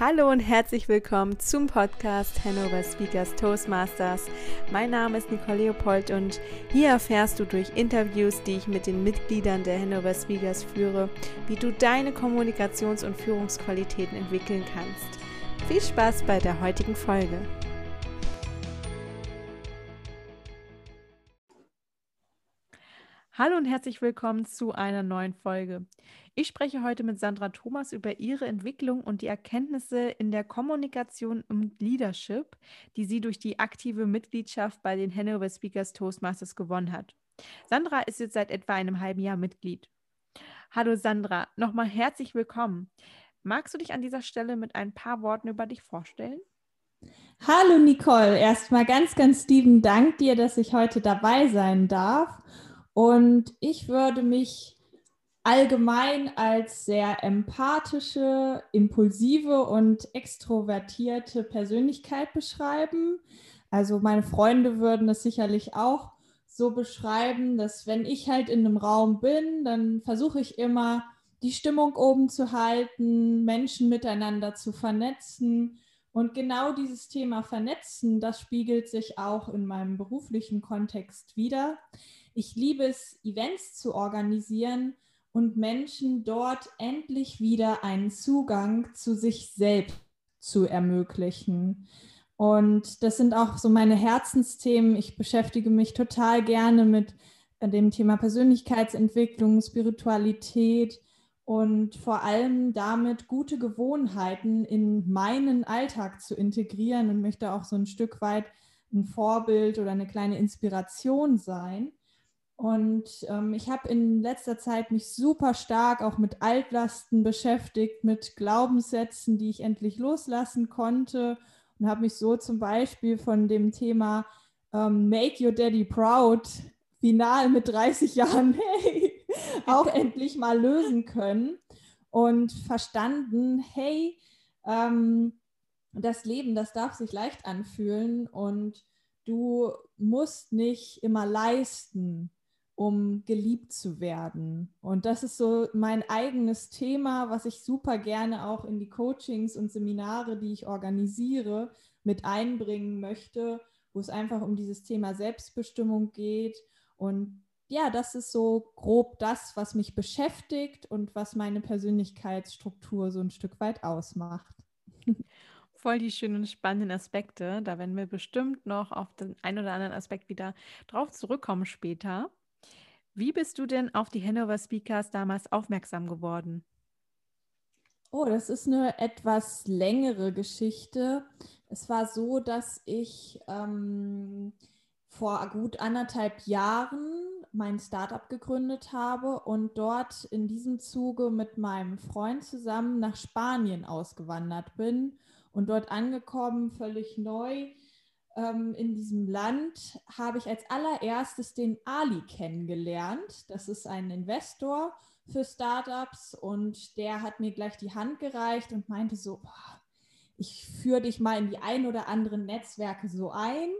Hallo und herzlich willkommen zum Podcast Hannover Speakers Toastmasters. Mein Name ist Nicole Leopold und hier erfährst du durch Interviews, die ich mit den Mitgliedern der Hannover Speakers führe, wie du deine Kommunikations- und Führungsqualitäten entwickeln kannst. Viel Spaß bei der heutigen Folge. Hallo und herzlich willkommen zu einer neuen Folge. Ich spreche heute mit Sandra Thomas über ihre Entwicklung und die Erkenntnisse in der Kommunikation und Leadership, die sie durch die aktive Mitgliedschaft bei den Hanover Speakers Toastmasters gewonnen hat. Sandra ist jetzt seit etwa einem halben Jahr Mitglied. Hallo Sandra, nochmal herzlich willkommen. Magst du dich an dieser Stelle mit ein paar Worten über dich vorstellen? Hallo Nicole, erstmal ganz, ganz lieben Dank dir, dass ich heute dabei sein darf. Und ich würde mich allgemein als sehr empathische, impulsive und extrovertierte Persönlichkeit beschreiben. Also meine Freunde würden es sicherlich auch so beschreiben, dass wenn ich halt in einem Raum bin, dann versuche ich immer die Stimmung oben zu halten, Menschen miteinander zu vernetzen. Und genau dieses Thema Vernetzen, das spiegelt sich auch in meinem beruflichen Kontext wieder. Ich liebe es, Events zu organisieren und Menschen dort endlich wieder einen Zugang zu sich selbst zu ermöglichen. Und das sind auch so meine Herzensthemen. Ich beschäftige mich total gerne mit dem Thema Persönlichkeitsentwicklung, Spiritualität und vor allem damit gute Gewohnheiten in meinen Alltag zu integrieren und möchte auch so ein Stück weit ein Vorbild oder eine kleine Inspiration sein. Und ähm, ich habe in letzter Zeit mich super stark auch mit Altlasten beschäftigt, mit Glaubenssätzen, die ich endlich loslassen konnte. Und habe mich so zum Beispiel von dem Thema ähm, Make Your Daddy Proud final mit 30 Jahren hey, auch endlich mal lösen können. Und verstanden, hey, ähm, das Leben, das darf sich leicht anfühlen und du musst nicht immer leisten um geliebt zu werden. Und das ist so mein eigenes Thema, was ich super gerne auch in die Coachings und Seminare, die ich organisiere, mit einbringen möchte, wo es einfach um dieses Thema Selbstbestimmung geht. Und ja, das ist so grob das, was mich beschäftigt und was meine Persönlichkeitsstruktur so ein Stück weit ausmacht. Voll die schönen, spannenden Aspekte. Da werden wir bestimmt noch auf den einen oder anderen Aspekt wieder drauf zurückkommen später. Wie bist du denn auf die Hanover Speakers damals aufmerksam geworden? Oh, das ist eine etwas längere Geschichte. Es war so, dass ich ähm, vor gut anderthalb Jahren mein Startup gegründet habe und dort in diesem Zuge mit meinem Freund zusammen nach Spanien ausgewandert bin und dort angekommen, völlig neu, ähm, in diesem Land habe ich als allererstes den Ali kennengelernt. Das ist ein Investor für Startups und der hat mir gleich die Hand gereicht und meinte so, boah, ich führe dich mal in die ein oder anderen Netzwerke so ein.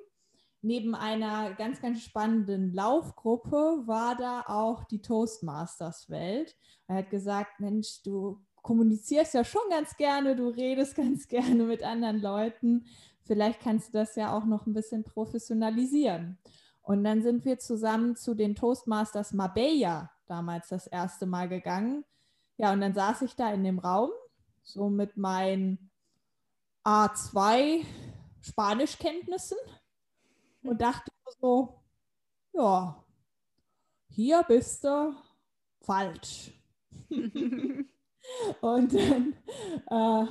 Neben einer ganz, ganz spannenden Laufgruppe war da auch die Toastmasters-Welt. Er hat gesagt, Mensch, du kommunizierst ja schon ganz gerne, du redest ganz gerne mit anderen Leuten vielleicht kannst du das ja auch noch ein bisschen professionalisieren. Und dann sind wir zusammen zu den Toastmasters Marbella damals das erste Mal gegangen. Ja, und dann saß ich da in dem Raum, so mit meinen A2 Spanischkenntnissen und dachte so, ja, hier bist du falsch. und dann äh,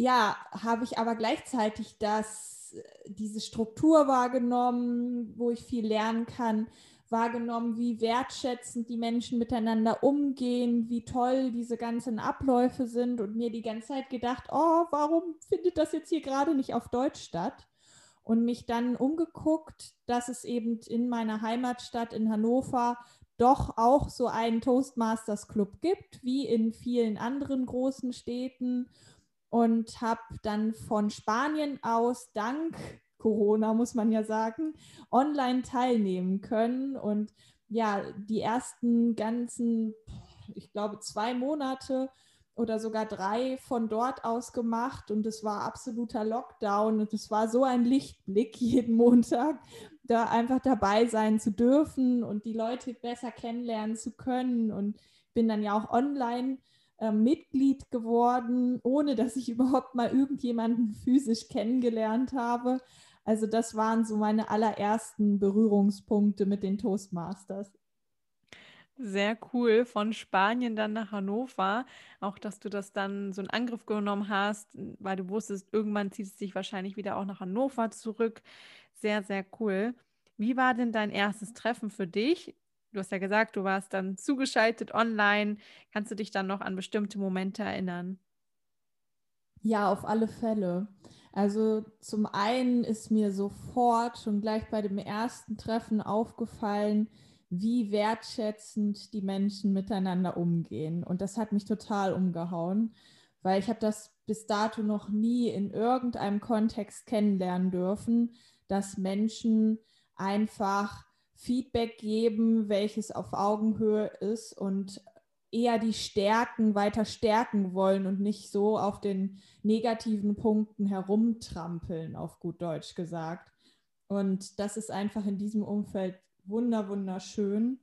ja, habe ich aber gleichzeitig das, äh, diese Struktur wahrgenommen, wo ich viel lernen kann, wahrgenommen, wie wertschätzend die Menschen miteinander umgehen, wie toll diese ganzen Abläufe sind und mir die ganze Zeit gedacht, oh, warum findet das jetzt hier gerade nicht auf Deutsch statt? Und mich dann umgeguckt, dass es eben in meiner Heimatstadt in Hannover doch auch so einen Toastmasters Club gibt, wie in vielen anderen großen Städten und habe dann von Spanien aus dank Corona, muss man ja sagen, online teilnehmen können. Und ja, die ersten ganzen, ich glaube, zwei Monate oder sogar drei von dort aus gemacht. Und es war absoluter Lockdown. Und es war so ein Lichtblick jeden Montag, da einfach dabei sein zu dürfen und die Leute besser kennenlernen zu können. Und bin dann ja auch online äh, Mitglied geworden, ohne dass ich überhaupt mal irgendjemanden physisch kennengelernt habe. Also das waren so meine allerersten Berührungspunkte mit den Toastmasters. Sehr cool. Von Spanien dann nach Hannover. Auch, dass du das dann so in Angriff genommen hast, weil du wusstest, irgendwann zieht es sich wahrscheinlich wieder auch nach Hannover zurück. Sehr, sehr cool. Wie war denn dein erstes Treffen für dich? Du hast ja gesagt, du warst dann zugeschaltet online. Kannst du dich dann noch an bestimmte Momente erinnern? Ja, auf alle Fälle. Also zum einen ist mir sofort schon gleich bei dem ersten Treffen aufgefallen, wie wertschätzend die Menschen miteinander umgehen. Und das hat mich total umgehauen, weil ich habe das bis dato noch nie in irgendeinem Kontext kennenlernen dürfen, dass Menschen einfach Feedback geben, welches auf Augenhöhe ist und eher die Stärken weiter stärken wollen und nicht so auf den negativen Punkten herumtrampeln, auf gut Deutsch gesagt. Und das ist einfach in diesem Umfeld wunder, wunderschön.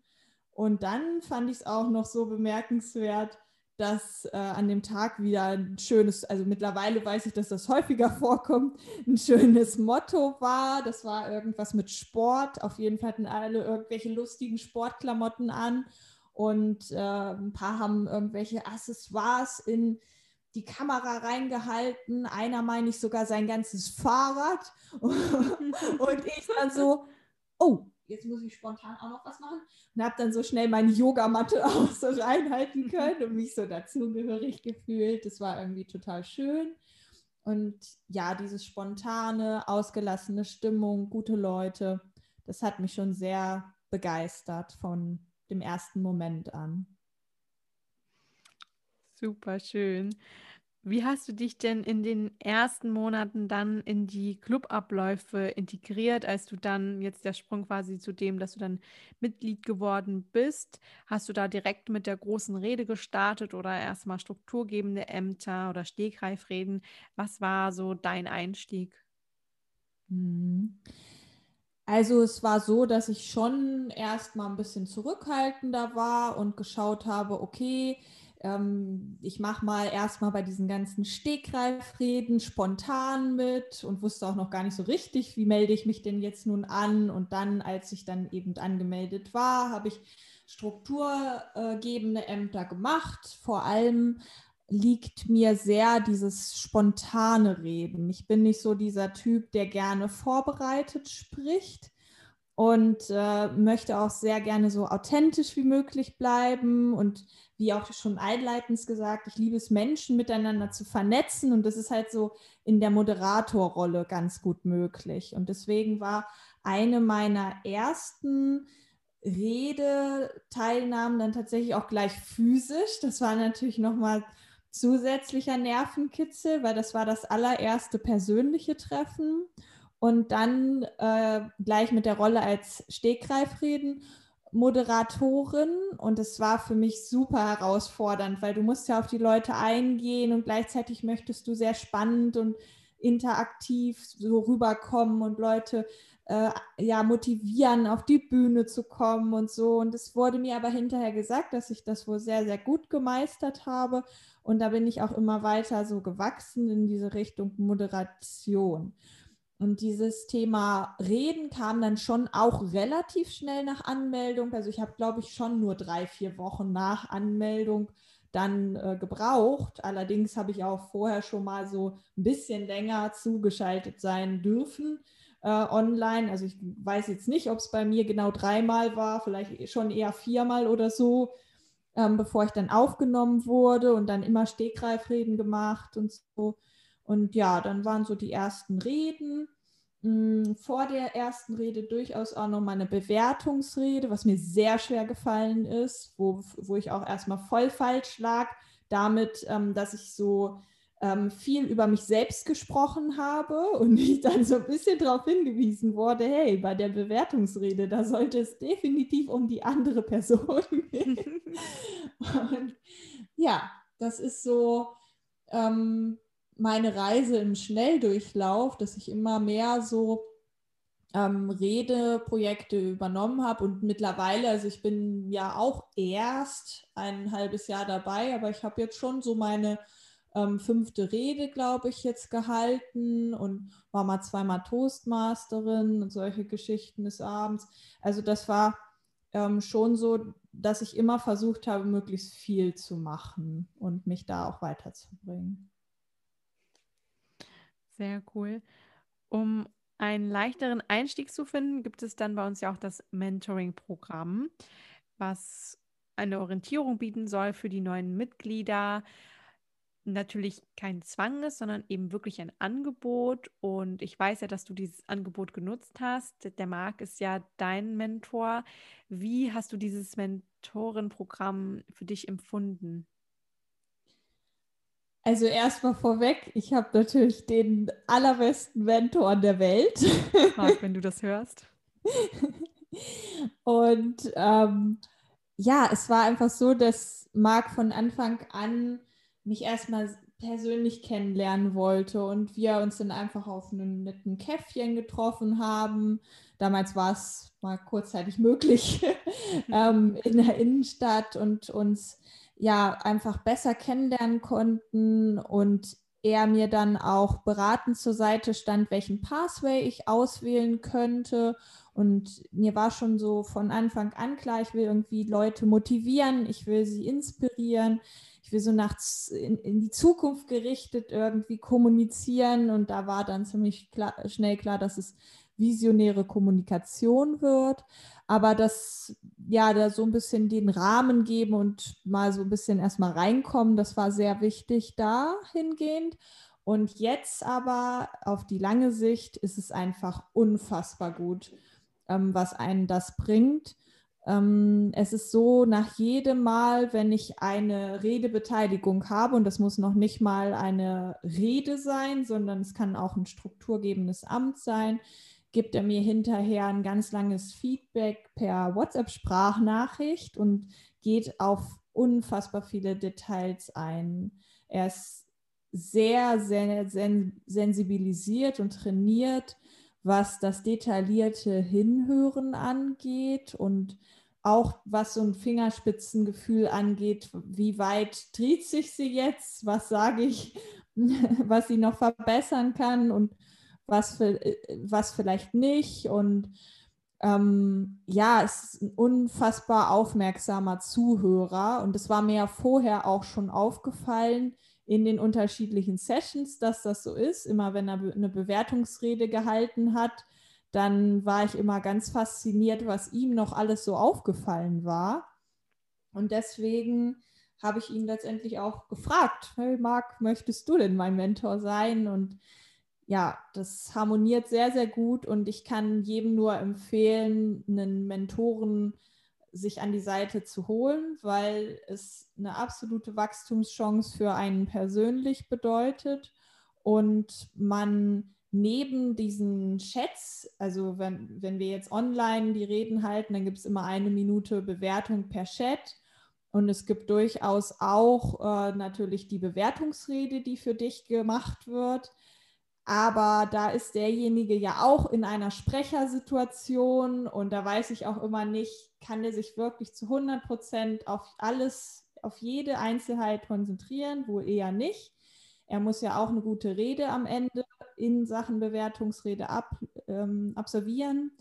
Und dann fand ich es auch noch so bemerkenswert, dass äh, an dem Tag wieder ein schönes, also mittlerweile weiß ich, dass das häufiger vorkommt, ein schönes Motto war. Das war irgendwas mit Sport. Auf jeden Fall hatten alle irgendwelche lustigen Sportklamotten an und äh, ein paar haben irgendwelche Accessoires in die Kamera reingehalten. Einer meine ich sogar sein ganzes Fahrrad. und ich dann so, oh, jetzt muss ich spontan auch noch was machen. Und habe dann so schnell meine Yogamatte auch so reinhalten können und mich so dazugehörig gefühlt. Das war irgendwie total schön. Und ja, diese spontane, ausgelassene Stimmung, gute Leute, das hat mich schon sehr begeistert von dem ersten Moment an. Super schön. Wie hast du dich denn in den ersten Monaten dann in die Clubabläufe integriert, als du dann jetzt der Sprung quasi zu dem, dass du dann Mitglied geworden bist? Hast du da direkt mit der großen Rede gestartet oder erstmal strukturgebende Ämter oder Stegreifreden? Was war so dein Einstieg? Mhm. Also es war so, dass ich schon erst mal ein bisschen zurückhaltender war und geschaut habe, okay, ähm, ich mache mal erstmal bei diesen ganzen Stegreifreden spontan mit und wusste auch noch gar nicht so richtig, wie melde ich mich denn jetzt nun an. Und dann, als ich dann eben angemeldet war, habe ich strukturgebende Ämter gemacht, vor allem liegt mir sehr dieses spontane Reden. Ich bin nicht so dieser Typ, der gerne vorbereitet spricht und äh, möchte auch sehr gerne so authentisch wie möglich bleiben und wie auch schon einleitend gesagt, ich liebe es, Menschen miteinander zu vernetzen und das ist halt so in der Moderatorrolle ganz gut möglich. Und deswegen war eine meiner ersten Redeteilnahmen dann tatsächlich auch gleich physisch. Das war natürlich nochmal zusätzlicher Nervenkitzel, weil das war das allererste persönliche Treffen und dann äh, gleich mit der Rolle als Stegreifreden. Moderatorin und es war für mich super herausfordernd, weil du musst ja auf die Leute eingehen und gleichzeitig möchtest du sehr spannend und interaktiv so rüberkommen und Leute äh, ja motivieren, auf die Bühne zu kommen und so. Und es wurde mir aber hinterher gesagt, dass ich das wohl sehr, sehr gut gemeistert habe. Und da bin ich auch immer weiter so gewachsen in diese Richtung Moderation. Und dieses Thema Reden kam dann schon auch relativ schnell nach Anmeldung. Also ich habe, glaube ich, schon nur drei, vier Wochen nach Anmeldung dann äh, gebraucht. Allerdings habe ich auch vorher schon mal so ein bisschen länger zugeschaltet sein dürfen äh, online. Also ich weiß jetzt nicht, ob es bei mir genau dreimal war, vielleicht schon eher viermal oder so ähm, bevor ich dann aufgenommen wurde und dann immer Stegreifreden gemacht und so. Und ja, dann waren so die ersten Reden. Hm, vor der ersten Rede durchaus auch noch mal eine Bewertungsrede, was mir sehr schwer gefallen ist, wo, wo ich auch erstmal voll falsch lag, damit, ähm, dass ich so ähm, viel über mich selbst gesprochen habe und ich dann so ein bisschen darauf hingewiesen wurde, hey, bei der Bewertungsrede, da sollte es definitiv um die andere Person gehen. und ja, das ist so ähm, meine Reise im Schnelldurchlauf, dass ich immer mehr so ähm, Redeprojekte übernommen habe und mittlerweile, also ich bin ja auch erst ein halbes Jahr dabei, aber ich habe jetzt schon so meine ähm, fünfte Rede, glaube ich, jetzt gehalten und war mal zweimal Toastmasterin und solche Geschichten des Abends. Also das war ähm, schon so, dass ich immer versucht habe, möglichst viel zu machen und mich da auch weiterzubringen. Sehr cool. Um einen leichteren Einstieg zu finden, gibt es dann bei uns ja auch das Mentoring-Programm, was eine Orientierung bieten soll für die neuen Mitglieder. Natürlich kein Zwang ist, sondern eben wirklich ein Angebot. Und ich weiß ja, dass du dieses Angebot genutzt hast. Der Marc ist ja dein Mentor. Wie hast du dieses Mentorenprogramm für dich empfunden? Also erstmal vorweg, ich habe natürlich den allerbesten Mentor der Welt. Marc, wenn du das hörst. Und ähm, ja, es war einfach so, dass Marc von Anfang an mich erstmal persönlich kennenlernen wollte und wir uns dann einfach auf einem netten Käffchen getroffen haben. Damals war es mal kurzzeitig möglich ähm, in der Innenstadt und uns ja einfach besser kennenlernen konnten und er mir dann auch beratend zur Seite stand, welchen Pathway ich auswählen könnte. Und mir war schon so von Anfang an klar, ich will irgendwie Leute motivieren, ich will sie inspirieren, ich will so nachts in, in die Zukunft gerichtet irgendwie kommunizieren. Und da war dann ziemlich klar, schnell klar, dass es visionäre Kommunikation wird aber das, ja, da so ein bisschen den Rahmen geben und mal so ein bisschen erstmal reinkommen, das war sehr wichtig dahingehend. Und jetzt aber auf die lange Sicht ist es einfach unfassbar gut, ähm, was einen das bringt. Ähm, es ist so, nach jedem Mal, wenn ich eine Redebeteiligung habe, und das muss noch nicht mal eine Rede sein, sondern es kann auch ein strukturgebendes Amt sein, gibt er mir hinterher ein ganz langes Feedback per WhatsApp-Sprachnachricht und geht auf unfassbar viele Details ein. Er ist sehr, sehr sen sensibilisiert und trainiert, was das detaillierte Hinhören angeht und auch was so ein Fingerspitzengefühl angeht, wie weit dreht sich sie jetzt, was sage ich, was sie noch verbessern kann und was, für, äh, was vielleicht nicht. Und ähm, ja, es ist ein unfassbar aufmerksamer Zuhörer. Und es war mir ja vorher auch schon aufgefallen in den unterschiedlichen Sessions, dass das so ist. Immer wenn er eine Bewertungsrede gehalten hat, dann war ich immer ganz fasziniert, was ihm noch alles so aufgefallen war. Und deswegen habe ich ihn letztendlich auch gefragt, hey Marc, möchtest du denn mein Mentor sein? Und ja, das harmoniert sehr, sehr gut und ich kann jedem nur empfehlen, einen Mentoren sich an die Seite zu holen, weil es eine absolute Wachstumschance für einen persönlich bedeutet und man neben diesen Chats, also wenn, wenn wir jetzt online die Reden halten, dann gibt es immer eine Minute Bewertung per Chat. Und es gibt durchaus auch äh, natürlich die Bewertungsrede, die für dich gemacht wird. Aber da ist derjenige ja auch in einer Sprechersituation und da weiß ich auch immer nicht, kann der sich wirklich zu 100 Prozent auf alles, auf jede Einzelheit konzentrieren? Wohl eher nicht. Er muss ja auch eine gute Rede am Ende in Sachen Bewertungsrede ab, ähm, absolvieren.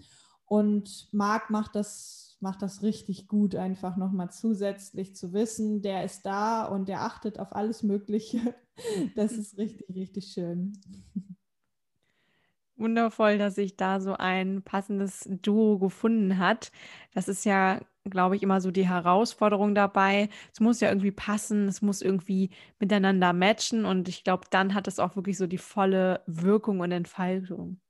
Und Marc macht das, macht das richtig gut, einfach nochmal zusätzlich zu wissen, der ist da und der achtet auf alles Mögliche. Das ist richtig, richtig schön. Wundervoll, dass sich da so ein passendes Duo gefunden hat. Das ist ja, glaube ich, immer so die Herausforderung dabei. Es muss ja irgendwie passen, es muss irgendwie miteinander matchen und ich glaube, dann hat es auch wirklich so die volle Wirkung und Entfaltung.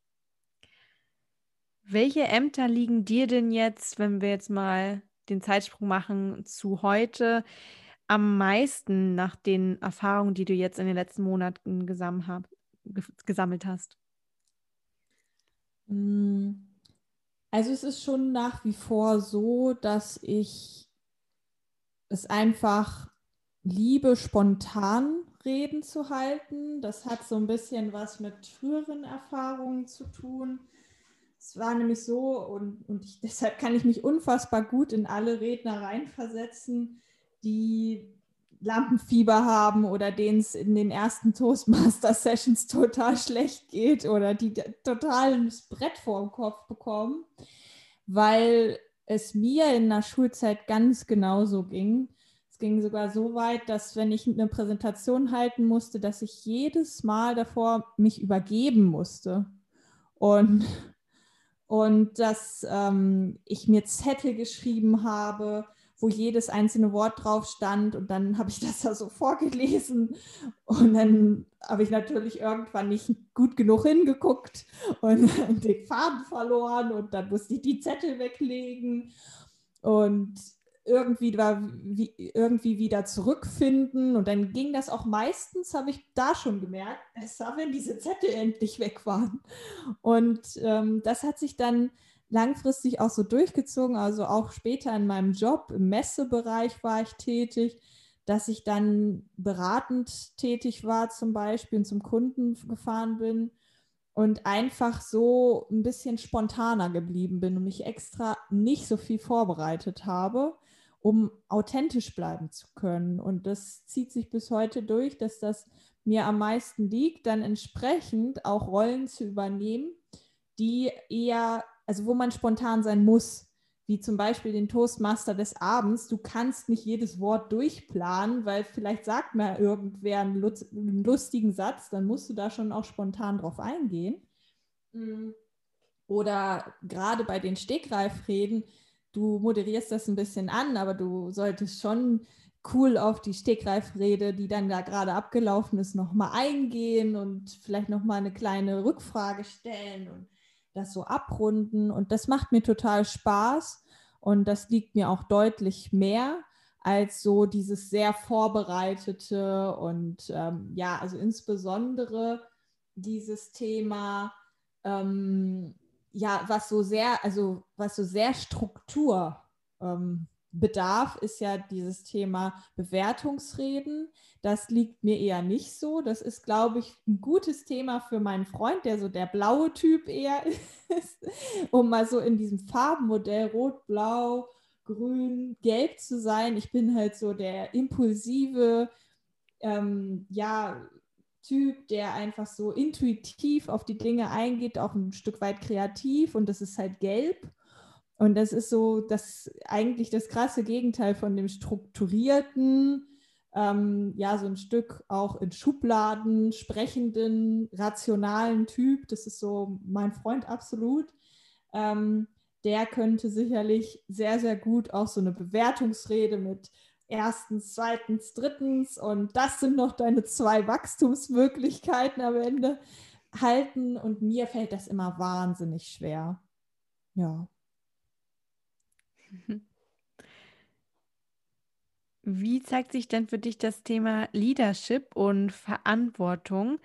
Welche Ämter liegen dir denn jetzt, wenn wir jetzt mal den Zeitsprung machen zu heute, am meisten nach den Erfahrungen, die du jetzt in den letzten Monaten gesammelt hast? Mm, also es ist schon nach wie vor so, dass ich es einfach liebe, spontan Reden zu halten. Das hat so ein bisschen was mit früheren Erfahrungen zu tun. Es war nämlich so, und, und ich, deshalb kann ich mich unfassbar gut in alle Redner reinversetzen, die Lampenfieber haben oder denen es in den ersten Toastmaster-Sessions total schlecht geht oder die total ein Brett vor dem Kopf bekommen, weil es mir in der Schulzeit ganz genauso ging. Es ging sogar so weit, dass wenn ich eine Präsentation halten musste, dass ich jedes Mal davor mich übergeben musste. Und, und dass ähm, ich mir Zettel geschrieben habe, wo jedes einzelne Wort drauf stand und dann habe ich das da so vorgelesen und dann habe ich natürlich irgendwann nicht gut genug hingeguckt und den Faden verloren und dann musste ich die Zettel weglegen und irgendwie, war, wie, irgendwie wieder zurückfinden. Und dann ging das auch meistens, habe ich da schon gemerkt, besser, wenn diese Zettel endlich weg waren. Und ähm, das hat sich dann langfristig auch so durchgezogen, also auch später in meinem Job im Messebereich war ich tätig, dass ich dann beratend tätig war zum Beispiel und zum Kunden gefahren bin und einfach so ein bisschen spontaner geblieben bin und mich extra nicht so viel vorbereitet habe, um authentisch bleiben zu können. Und das zieht sich bis heute durch, dass das mir am meisten liegt, dann entsprechend auch Rollen zu übernehmen, die eher also wo man spontan sein muss, wie zum Beispiel den Toastmaster des Abends. Du kannst nicht jedes Wort durchplanen, weil vielleicht sagt mal irgendwer einen, lustigen Satz, dann musst du da schon auch spontan drauf eingehen. Mm. Oder gerade bei den Stegreifreden, du moderierst das ein bisschen an, aber du solltest schon cool auf die Stegreifrede, die dann da gerade abgelaufen ist, nochmal eingehen und vielleicht nochmal eine kleine Rückfrage stellen und das so abrunden. Und das macht mir total Spaß. Und das liegt mir auch deutlich mehr als so dieses sehr vorbereitete und ähm, ja, also insbesondere dieses Thema, ähm, ja, was so sehr, also was so sehr Struktur ähm, bedarf, ist ja dieses Thema Bewertungsreden. Das liegt mir eher nicht so. Das ist, glaube ich, ein gutes Thema für meinen Freund, der so der blaue Typ eher ist, um mal so in diesem Farbenmodell Rot, Blau, Grün, Gelb zu sein. Ich bin halt so der impulsive, ähm, ja, Typ, der einfach so intuitiv auf die Dinge eingeht, auch ein Stück weit kreativ und das ist halt gelb. Und das ist so das eigentlich das krasse Gegenteil von dem strukturierten, ähm, ja, so ein Stück auch in Schubladen sprechenden, rationalen Typ. Das ist so mein Freund absolut. Ähm, der könnte sicherlich sehr, sehr gut auch so eine Bewertungsrede mit erstens, zweitens, drittens und das sind noch deine zwei Wachstumsmöglichkeiten am Ende halten. Und mir fällt das immer wahnsinnig schwer. Ja. Wie zeigt sich denn für dich das Thema Leadership und Verantwortung?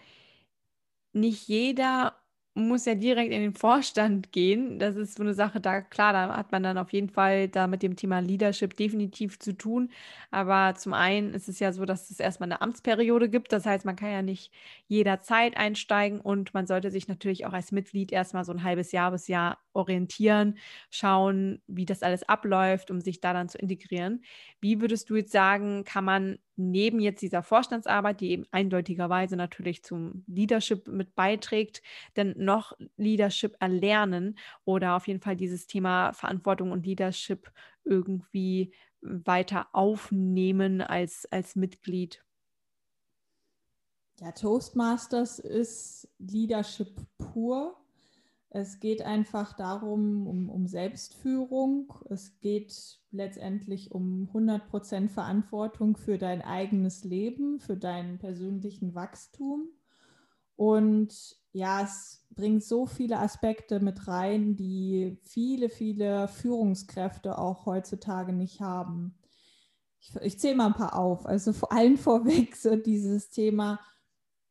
Nicht jeder muss ja direkt in den Vorstand gehen. Das ist so eine Sache, da klar, da hat man dann auf jeden Fall da mit dem Thema Leadership definitiv zu tun. Aber zum einen ist es ja so, dass es erstmal eine Amtsperiode gibt. Das heißt, man kann ja nicht jederzeit einsteigen und man sollte sich natürlich auch als Mitglied erstmal so ein halbes Jahr bis Jahr orientieren, schauen, wie das alles abläuft, um sich da dann zu integrieren. Wie würdest du jetzt sagen, kann man neben jetzt dieser Vorstandsarbeit, die eben eindeutigerweise natürlich zum Leadership mit beiträgt, denn noch Leadership erlernen oder auf jeden Fall dieses Thema Verantwortung und Leadership irgendwie weiter aufnehmen als, als Mitglied? Ja, Toastmasters ist Leadership pur. Es geht einfach darum, um, um Selbstführung. Es geht letztendlich um 100% Verantwortung für dein eigenes Leben, für deinen persönlichen Wachstum. Und ja, es bringt so viele Aspekte mit rein, die viele, viele Führungskräfte auch heutzutage nicht haben. Ich, ich zähle mal ein paar auf. Also vor allem vorweg so dieses Thema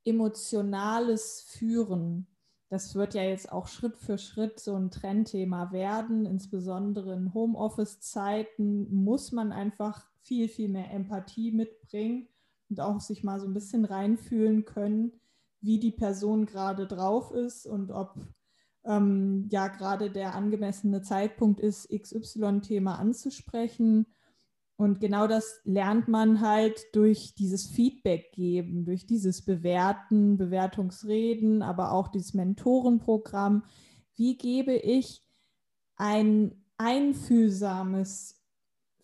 emotionales Führen das wird ja jetzt auch Schritt für Schritt so ein Trendthema werden. Insbesondere in Homeoffice-Zeiten muss man einfach viel, viel mehr Empathie mitbringen und auch sich mal so ein bisschen reinfühlen können, wie die Person gerade drauf ist und ob ähm, ja gerade der angemessene Zeitpunkt ist, XY-Thema anzusprechen. Und genau das lernt man halt durch dieses Feedback geben, durch dieses Bewerten, Bewertungsreden, aber auch dieses Mentorenprogramm. Wie gebe ich ein einfühlsames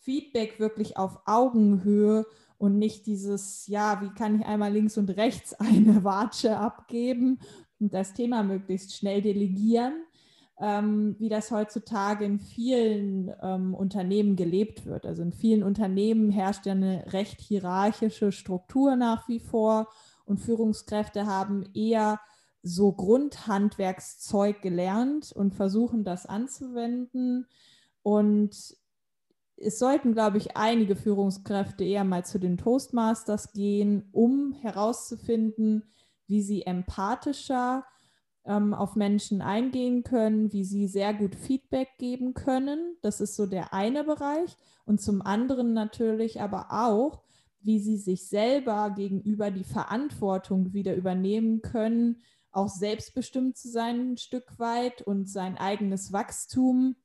Feedback wirklich auf Augenhöhe und nicht dieses, ja, wie kann ich einmal links und rechts eine Watsche abgeben und das Thema möglichst schnell delegieren, ähm, wie das heutzutage in vielen ähm, Unternehmen gelebt wird. Also in vielen Unternehmen herrscht ja eine recht hierarchische Struktur nach wie vor und Führungskräfte haben eher so Grundhandwerkszeug gelernt und versuchen das anzuwenden. Und es sollten, glaube ich, einige Führungskräfte eher mal zu den Toastmasters gehen, um herauszufinden, wie sie empathischer ähm, auf Menschen eingehen können, wie sie sehr gut Feedback geben können. Das ist so der eine Bereich. Und zum anderen natürlich aber auch, wie sie sich selber gegenüber die Verantwortung wieder übernehmen können, auch selbstbestimmt zu sein ein Stück weit und sein eigenes Wachstum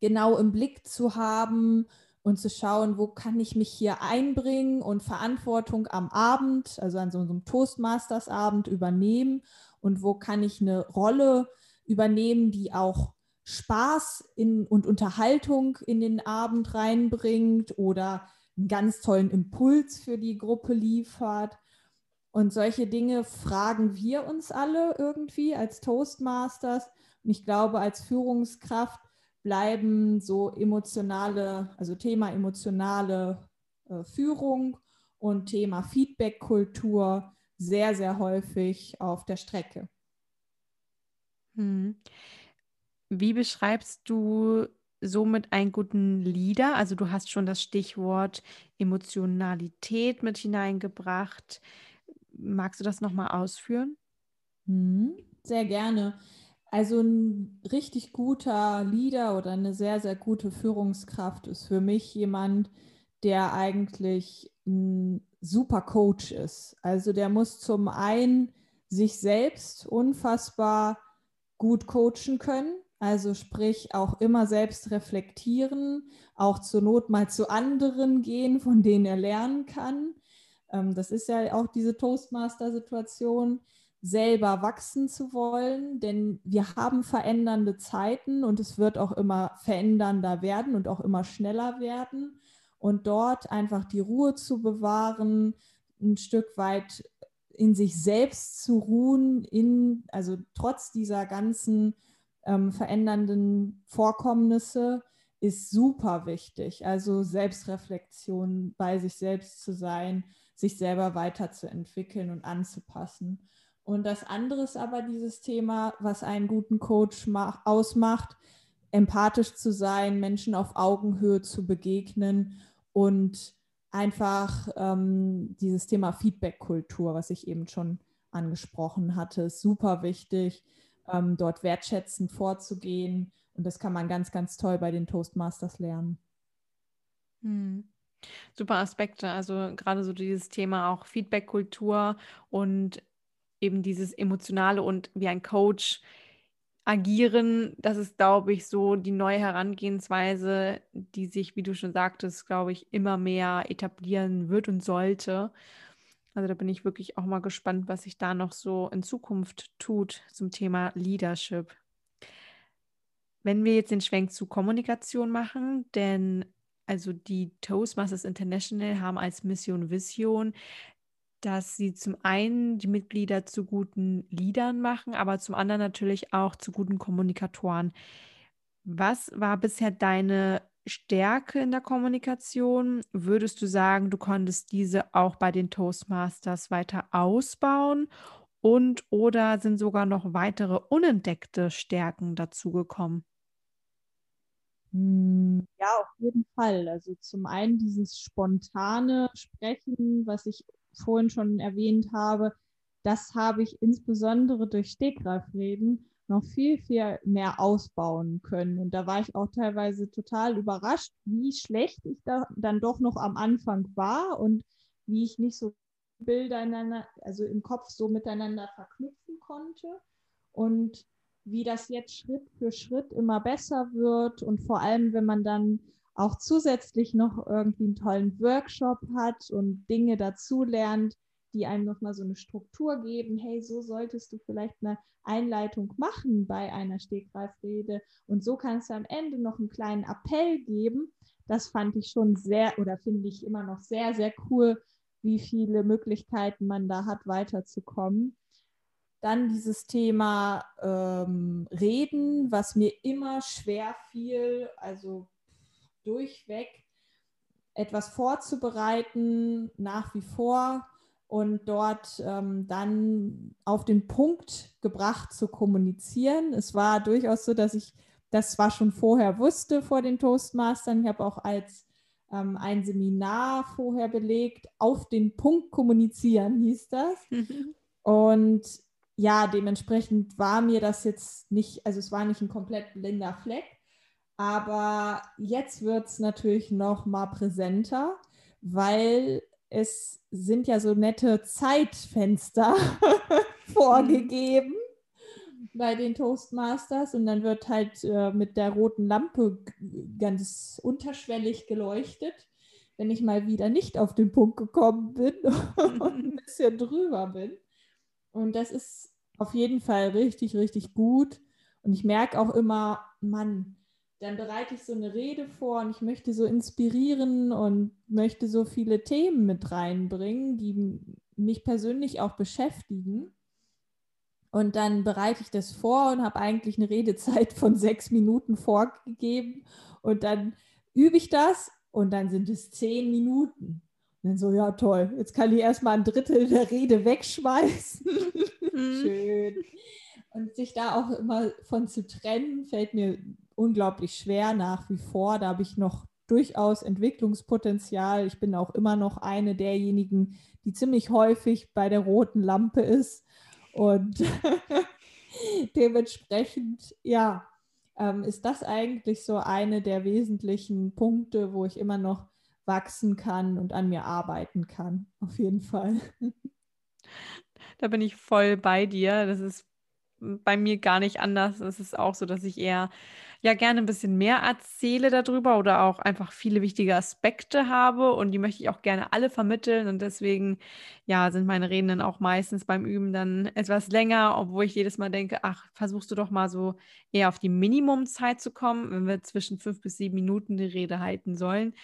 genau im Blick zu haben und zu schauen, wo kann ich mich hier einbringen und Verantwortung am Abend, also an so einem Toastmasters-Abend übernehmen und wo kann ich eine Rolle übernehmen, die auch Spaß in, und Unterhaltung in den Abend reinbringt oder einen ganz tollen Impuls für die Gruppe liefert. Und solche Dinge fragen wir uns alle irgendwie als Toastmasters. Und ich glaube, als Führungskraft bleiben so emotionale, also Thema emotionale äh, Führung und Thema Feedback-Kultur sehr, sehr häufig auf der Strecke. Hm. Wie beschreibst du somit einen guten Leader? Also du hast schon das Stichwort Emotionalität mit hineingebracht. Magst du das nochmal ausführen? Hm, sehr gerne. Also ein richtig guter Leader oder eine sehr, sehr gute Führungskraft ist für mich jemand, der eigentlich super Coach ist. Also der muss zum einen sich selbst unfassbar gut coachen können, also sprich auch immer selbst reflektieren, auch zur Not mal zu anderen gehen, von denen er lernen kann. Ähm, das ist ja auch diese Toastmaster-Situation selber wachsen zu wollen, denn wir haben verändernde Zeiten und es wird auch immer verändernder werden und auch immer schneller werden. Und dort einfach die Ruhe zu bewahren, ein Stück weit in sich selbst zu ruhen, in, also trotz dieser ganzen ähm, verändernden Vorkommnisse, ist super wichtig. Also Selbstreflexion, bei sich selbst zu sein, sich selber weiterzuentwickeln und anzupassen. Und das andere ist aber dieses Thema, was einen guten Coach ausmacht, empathisch zu sein, Menschen auf Augenhöhe zu begegnen und einfach ähm, dieses Thema Feedback-Kultur, was ich eben schon angesprochen hatte, ist super wichtig, ähm, dort wertschätzend vorzugehen. Und das kann man ganz, ganz toll bei den Toastmasters lernen. Hm. Super Aspekte, also gerade so dieses Thema auch Feedback-Kultur und eben dieses Emotionale und wie ein Coach agieren, das ist, glaube ich, so die neue Herangehensweise, die sich, wie du schon sagtest, glaube ich, immer mehr etablieren wird und sollte. Also da bin ich wirklich auch mal gespannt, was sich da noch so in Zukunft tut zum Thema Leadership. Wenn wir jetzt den Schwenk zu Kommunikation machen, denn also die Toastmasters International haben als Mission Vision, dass sie zum einen die Mitglieder zu guten Leadern machen, aber zum anderen natürlich auch zu guten Kommunikatoren. Was war bisher deine Stärke in der Kommunikation? Würdest du sagen, du konntest diese auch bei den Toastmasters weiter ausbauen? Und oder sind sogar noch weitere unentdeckte Stärken dazugekommen? Hm, ja, auf jeden Fall. Also zum einen dieses spontane Sprechen, was ich vorhin schon erwähnt habe, das habe ich insbesondere durch Stegreifreden noch viel, viel mehr ausbauen können. Und da war ich auch teilweise total überrascht, wie schlecht ich da dann doch noch am Anfang war und wie ich nicht so Bilder also im Kopf so miteinander verknüpfen konnte. Und wie das jetzt Schritt für Schritt immer besser wird und vor allem, wenn man dann auch zusätzlich noch irgendwie einen tollen Workshop hat und Dinge dazu lernt, die einem nochmal so eine Struktur geben. Hey, so solltest du vielleicht eine Einleitung machen bei einer Stegreifrede und so kannst du am Ende noch einen kleinen Appell geben. Das fand ich schon sehr oder finde ich immer noch sehr, sehr cool, wie viele Möglichkeiten man da hat, weiterzukommen. Dann dieses Thema ähm, Reden, was mir immer schwer fiel, also durchweg etwas vorzubereiten, nach wie vor und dort ähm, dann auf den Punkt gebracht zu kommunizieren. Es war durchaus so, dass ich das zwar schon vorher wusste vor den Toastmastern. Ich habe auch als ähm, ein Seminar vorher belegt, auf den Punkt kommunizieren hieß das. Und ja, dementsprechend war mir das jetzt nicht, also es war nicht ein komplett blinder Fleck, aber jetzt wird es natürlich noch mal präsenter, weil es sind ja so nette Zeitfenster vorgegeben bei den Toastmasters und dann wird halt äh, mit der roten Lampe ganz unterschwellig geleuchtet, wenn ich mal wieder nicht auf den Punkt gekommen bin und ein bisschen drüber bin. Und das ist auf jeden Fall richtig, richtig gut. Und ich merke auch immer, Mann, dann bereite ich so eine Rede vor und ich möchte so inspirieren und möchte so viele Themen mit reinbringen, die mich persönlich auch beschäftigen. Und dann bereite ich das vor und habe eigentlich eine Redezeit von sechs Minuten vorgegeben. Und dann übe ich das und dann sind es zehn Minuten. Und dann so, ja toll, jetzt kann ich erstmal ein Drittel der Rede wegschmeißen. Schön. Und sich da auch immer von zu trennen, fällt mir unglaublich schwer nach wie vor. Da habe ich noch durchaus Entwicklungspotenzial. Ich bin auch immer noch eine derjenigen, die ziemlich häufig bei der roten Lampe ist. Und dementsprechend, ja, ähm, ist das eigentlich so eine der wesentlichen Punkte, wo ich immer noch wachsen kann und an mir arbeiten kann. Auf jeden Fall. Da bin ich voll bei dir. Das ist bei mir gar nicht anders. Es ist auch so, dass ich eher ja gerne ein bisschen mehr erzähle darüber oder auch einfach viele wichtige Aspekte habe und die möchte ich auch gerne alle vermitteln und deswegen ja sind meine Reden dann auch meistens beim Üben dann etwas länger, obwohl ich jedes Mal denke, ach, versuchst du doch mal so eher auf die Minimumzeit zu kommen, wenn wir zwischen fünf bis sieben Minuten die Rede halten sollen,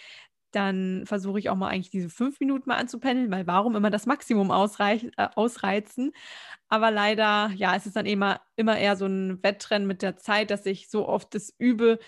dann versuche ich auch mal eigentlich diese fünf Minuten mal anzupendeln, weil warum immer das Maximum ausreich, äh, ausreizen? Aber leider, ja, es ist dann immer, immer eher so ein Wettrennen mit der Zeit, dass ich so oft das übe,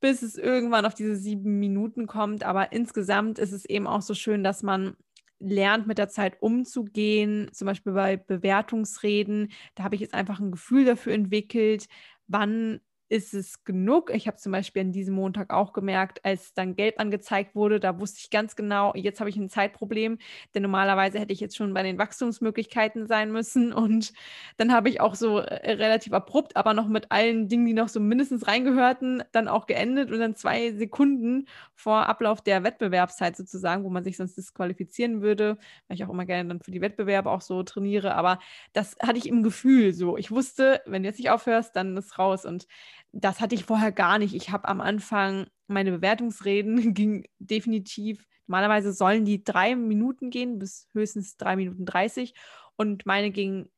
bis es irgendwann auf diese sieben Minuten kommt. Aber insgesamt ist es eben auch so schön, dass man lernt, mit der Zeit umzugehen. Zum Beispiel bei Bewertungsreden, da habe ich jetzt einfach ein Gefühl dafür entwickelt, wann ist es genug? Ich habe zum Beispiel an diesem Montag auch gemerkt, als dann gelb angezeigt wurde, da wusste ich ganz genau, jetzt habe ich ein Zeitproblem, denn normalerweise hätte ich jetzt schon bei den Wachstumsmöglichkeiten sein müssen und dann habe ich auch so äh, relativ abrupt, aber noch mit allen Dingen, die noch so mindestens reingehörten, dann auch geendet und dann zwei Sekunden vor Ablauf der Wettbewerbszeit sozusagen, wo man sich sonst disqualifizieren würde, weil ich auch immer gerne dann für die Wettbewerbe auch so trainiere, aber das hatte ich im Gefühl so. Ich wusste, wenn du jetzt nicht aufhörst, dann ist raus und das hatte ich vorher gar nicht. Ich habe am Anfang meine Bewertungsreden ging definitiv, normalerweise sollen die drei Minuten gehen, bis höchstens drei Minuten dreißig und meine ging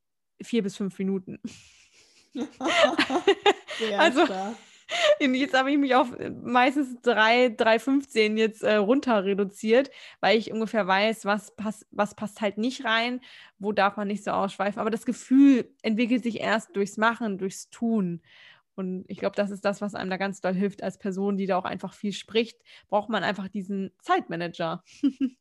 vier bis fünf Minuten. also jetzt habe ich mich auf meistens 3, 3,15 jetzt äh, runter reduziert, weil ich ungefähr weiß, was, pass, was passt halt nicht rein, wo darf man nicht so ausschweifen. Aber das Gefühl entwickelt sich erst durchs Machen, durchs Tun. Und ich glaube, das ist das, was einem da ganz doll hilft als Person, die da auch einfach viel spricht, braucht man einfach diesen Zeitmanager.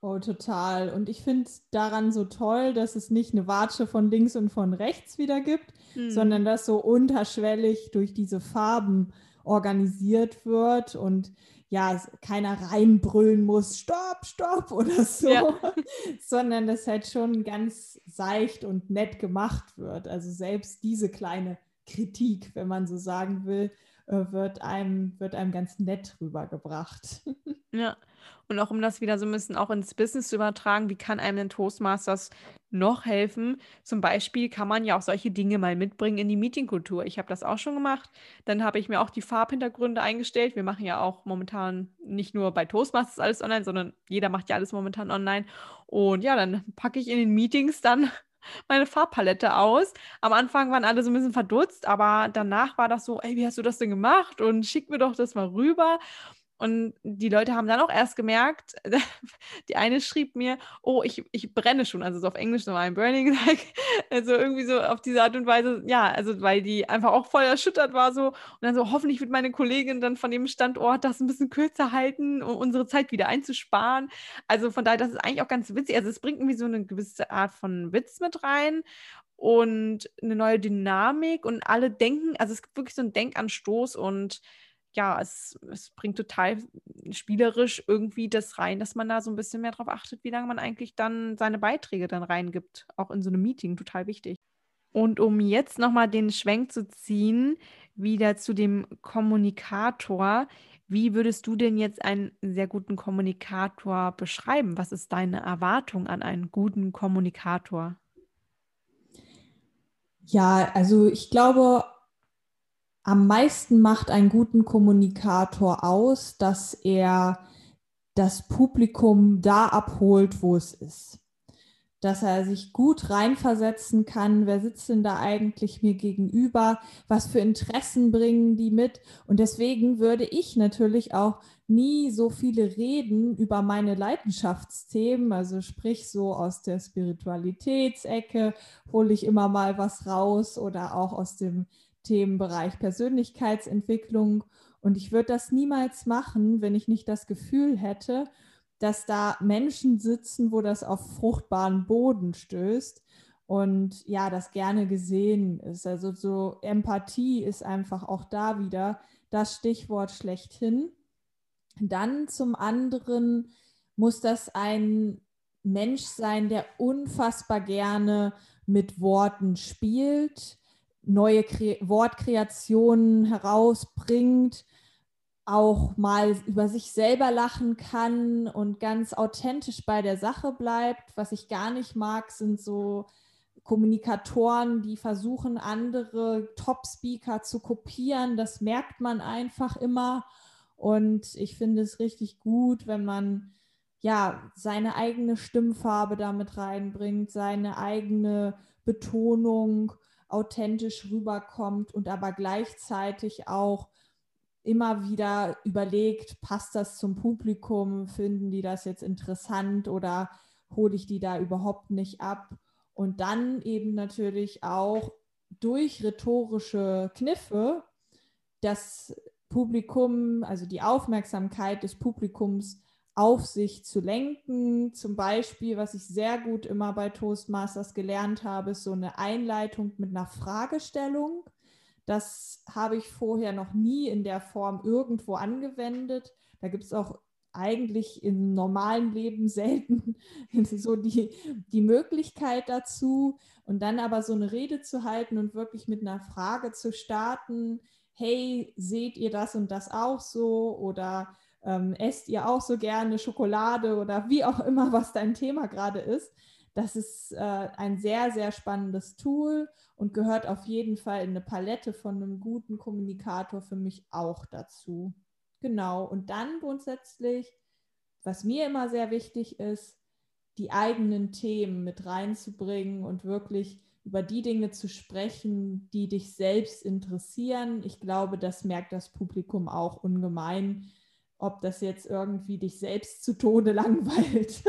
oh, total. Und ich finde es daran so toll, dass es nicht eine Watsche von links und von rechts wieder gibt, hm. sondern dass so unterschwellig durch diese Farben organisiert wird. Und ja keiner reinbrüllen muss, stopp, stopp oder so, ja. sondern das halt schon ganz seicht und nett gemacht wird. Also selbst diese kleine Kritik, wenn man so sagen will, äh, wird einem, wird einem ganz nett rübergebracht. Ja, und auch um das wieder so ein bisschen auch ins Business zu übertragen, wie kann einem denn Toastmasters noch helfen? Zum Beispiel kann man ja auch solche Dinge mal mitbringen in die Meetingkultur. Ich habe das auch schon gemacht. Dann habe ich mir auch die Farbhintergründe eingestellt. Wir machen ja auch momentan nicht nur bei Toastmasters alles online, sondern jeder macht ja alles momentan online. Und ja, dann packe ich in den Meetings dann meine Farbpalette aus. Am Anfang waren alle so ein bisschen verdutzt, aber danach war das so, ey, wie hast du das denn gemacht? Und schick mir doch das mal rüber. Und die Leute haben dann auch erst gemerkt, die eine schrieb mir, oh, ich, ich brenne schon, also so auf Englisch so ein Burning, like, also irgendwie so auf diese Art und Weise, ja, also weil die einfach auch voll erschüttert war so und dann so, hoffentlich wird meine Kollegin dann von dem Standort das ein bisschen kürzer halten, um unsere Zeit wieder einzusparen. Also von daher, das ist eigentlich auch ganz witzig, also es bringt irgendwie so eine gewisse Art von Witz mit rein und eine neue Dynamik und alle denken, also es gibt wirklich so einen Denkanstoß und ja, es, es bringt total spielerisch irgendwie das rein, dass man da so ein bisschen mehr drauf achtet, wie lange man eigentlich dann seine Beiträge dann reingibt, auch in so einem Meeting, total wichtig. Und um jetzt nochmal den Schwenk zu ziehen, wieder zu dem Kommunikator, wie würdest du denn jetzt einen sehr guten Kommunikator beschreiben? Was ist deine Erwartung an einen guten Kommunikator? Ja, also ich glaube, am meisten macht einen guten Kommunikator aus, dass er das Publikum da abholt, wo es ist. Dass er sich gut reinversetzen kann, wer sitzt denn da eigentlich mir gegenüber, was für Interessen bringen die mit. Und deswegen würde ich natürlich auch nie so viele reden über meine Leidenschaftsthemen, also sprich so aus der Spiritualitätsecke hole ich immer mal was raus oder auch aus dem Themenbereich Persönlichkeitsentwicklung. Und ich würde das niemals machen, wenn ich nicht das Gefühl hätte, dass da Menschen sitzen, wo das auf fruchtbaren Boden stößt und ja, das gerne gesehen ist. Also so Empathie ist einfach auch da wieder das Stichwort schlechthin. Dann zum anderen muss das ein Mensch sein, der unfassbar gerne mit Worten spielt, neue Kre Wortkreationen herausbringt, auch mal über sich selber lachen kann und ganz authentisch bei der Sache bleibt. Was ich gar nicht mag, sind so Kommunikatoren, die versuchen, andere Top-Speaker zu kopieren. Das merkt man einfach immer. Und ich finde es richtig gut, wenn man ja seine eigene Stimmfarbe damit reinbringt, seine eigene Betonung authentisch rüberkommt und aber gleichzeitig auch immer wieder überlegt, passt das zum Publikum, finden die das jetzt interessant oder hole ich die da überhaupt nicht ab? Und dann eben natürlich auch durch rhetorische Kniffe das Publikum, also die Aufmerksamkeit des Publikums auf sich zu lenken. Zum Beispiel, was ich sehr gut immer bei Toastmasters gelernt habe, ist so eine Einleitung mit einer Fragestellung. Das habe ich vorher noch nie in der Form irgendwo angewendet. Da gibt es auch eigentlich im normalen Leben selten so die, die Möglichkeit dazu. Und dann aber so eine Rede zu halten und wirklich mit einer Frage zu starten, hey, seht ihr das und das auch so? Oder ähm, esst ihr auch so gerne Schokolade oder wie auch immer, was dein Thema gerade ist. Das ist äh, ein sehr, sehr spannendes Tool und gehört auf jeden Fall in eine Palette von einem guten Kommunikator für mich auch dazu. Genau. Und dann grundsätzlich, was mir immer sehr wichtig ist, die eigenen Themen mit reinzubringen und wirklich über die Dinge zu sprechen, die dich selbst interessieren. Ich glaube, das merkt das Publikum auch ungemein, ob das jetzt irgendwie dich selbst zu Tode langweilt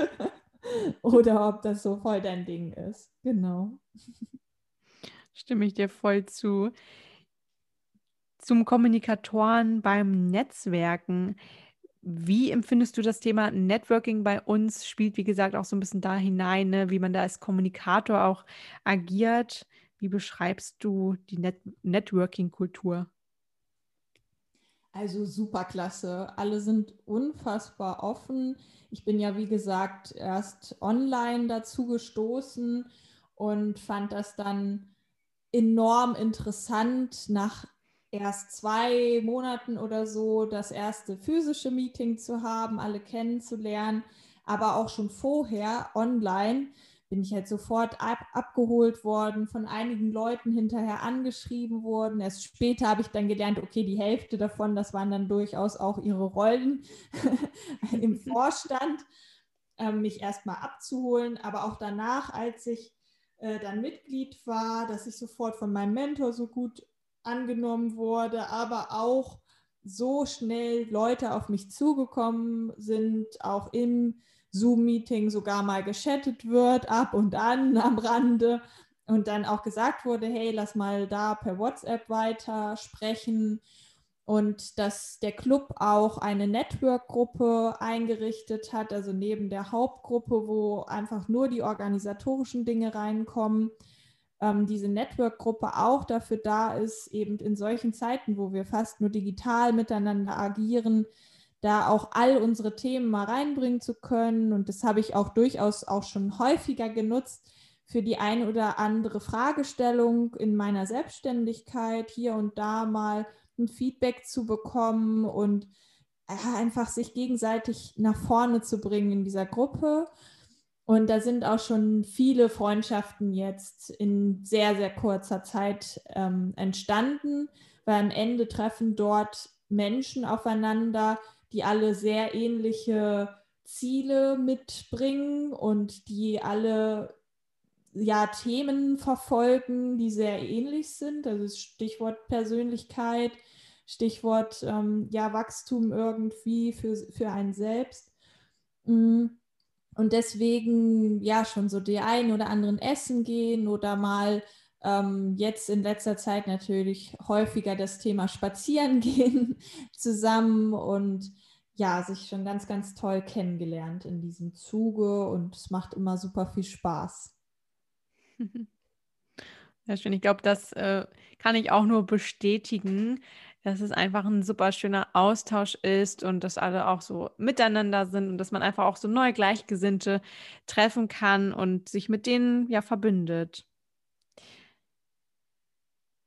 oder ob das so voll dein Ding ist. Genau. Stimme ich dir voll zu. Zum Kommunikatoren beim Netzwerken. Wie empfindest du das Thema Networking bei uns? Spielt, wie gesagt, auch so ein bisschen da hinein, ne? wie man da als Kommunikator auch agiert. Wie beschreibst du die Net Networking-Kultur? Also super klasse. Alle sind unfassbar offen. Ich bin ja, wie gesagt, erst online dazu gestoßen und fand das dann enorm interessant, nach erst zwei Monaten oder so das erste physische Meeting zu haben, alle kennenzulernen, aber auch schon vorher online bin ich halt sofort ab, abgeholt worden, von einigen Leuten hinterher angeschrieben worden. Erst später habe ich dann gelernt, okay, die Hälfte davon, das waren dann durchaus auch ihre Rollen im Vorstand, äh, mich erstmal abzuholen. Aber auch danach, als ich äh, dann Mitglied war, dass ich sofort von meinem Mentor so gut angenommen wurde, aber auch so schnell Leute auf mich zugekommen sind, auch im Zoom-Meeting sogar mal geschattet wird, ab und an am Rande. Und dann auch gesagt wurde, hey, lass mal da per WhatsApp weiter sprechen und dass der Club auch eine Network-Gruppe eingerichtet hat, also neben der Hauptgruppe, wo einfach nur die organisatorischen Dinge reinkommen, ähm, diese Network-Gruppe auch dafür da ist, eben in solchen Zeiten, wo wir fast nur digital miteinander agieren, da auch all unsere Themen mal reinbringen zu können. Und das habe ich auch durchaus auch schon häufiger genutzt für die ein oder andere Fragestellung in meiner Selbstständigkeit, hier und da mal ein Feedback zu bekommen und einfach sich gegenseitig nach vorne zu bringen in dieser Gruppe. Und da sind auch schon viele Freundschaften jetzt in sehr, sehr kurzer Zeit ähm, entstanden, weil am Ende treffen dort Menschen aufeinander, die alle sehr ähnliche Ziele mitbringen und die alle ja Themen verfolgen, die sehr ähnlich sind. Also Stichwort Persönlichkeit, Stichwort ähm, ja Wachstum irgendwie für, für einen selbst. Mm. Und deswegen ja schon so die ein oder anderen essen gehen oder mal ähm, jetzt in letzter Zeit natürlich häufiger das Thema Spazieren gehen zusammen und ja, sich schon ganz, ganz toll kennengelernt in diesem Zuge und es macht immer super viel Spaß. Ja, schön. Ich glaube, das äh, kann ich auch nur bestätigen, dass es einfach ein super schöner Austausch ist und dass alle auch so miteinander sind und dass man einfach auch so neue Gleichgesinnte treffen kann und sich mit denen ja verbindet.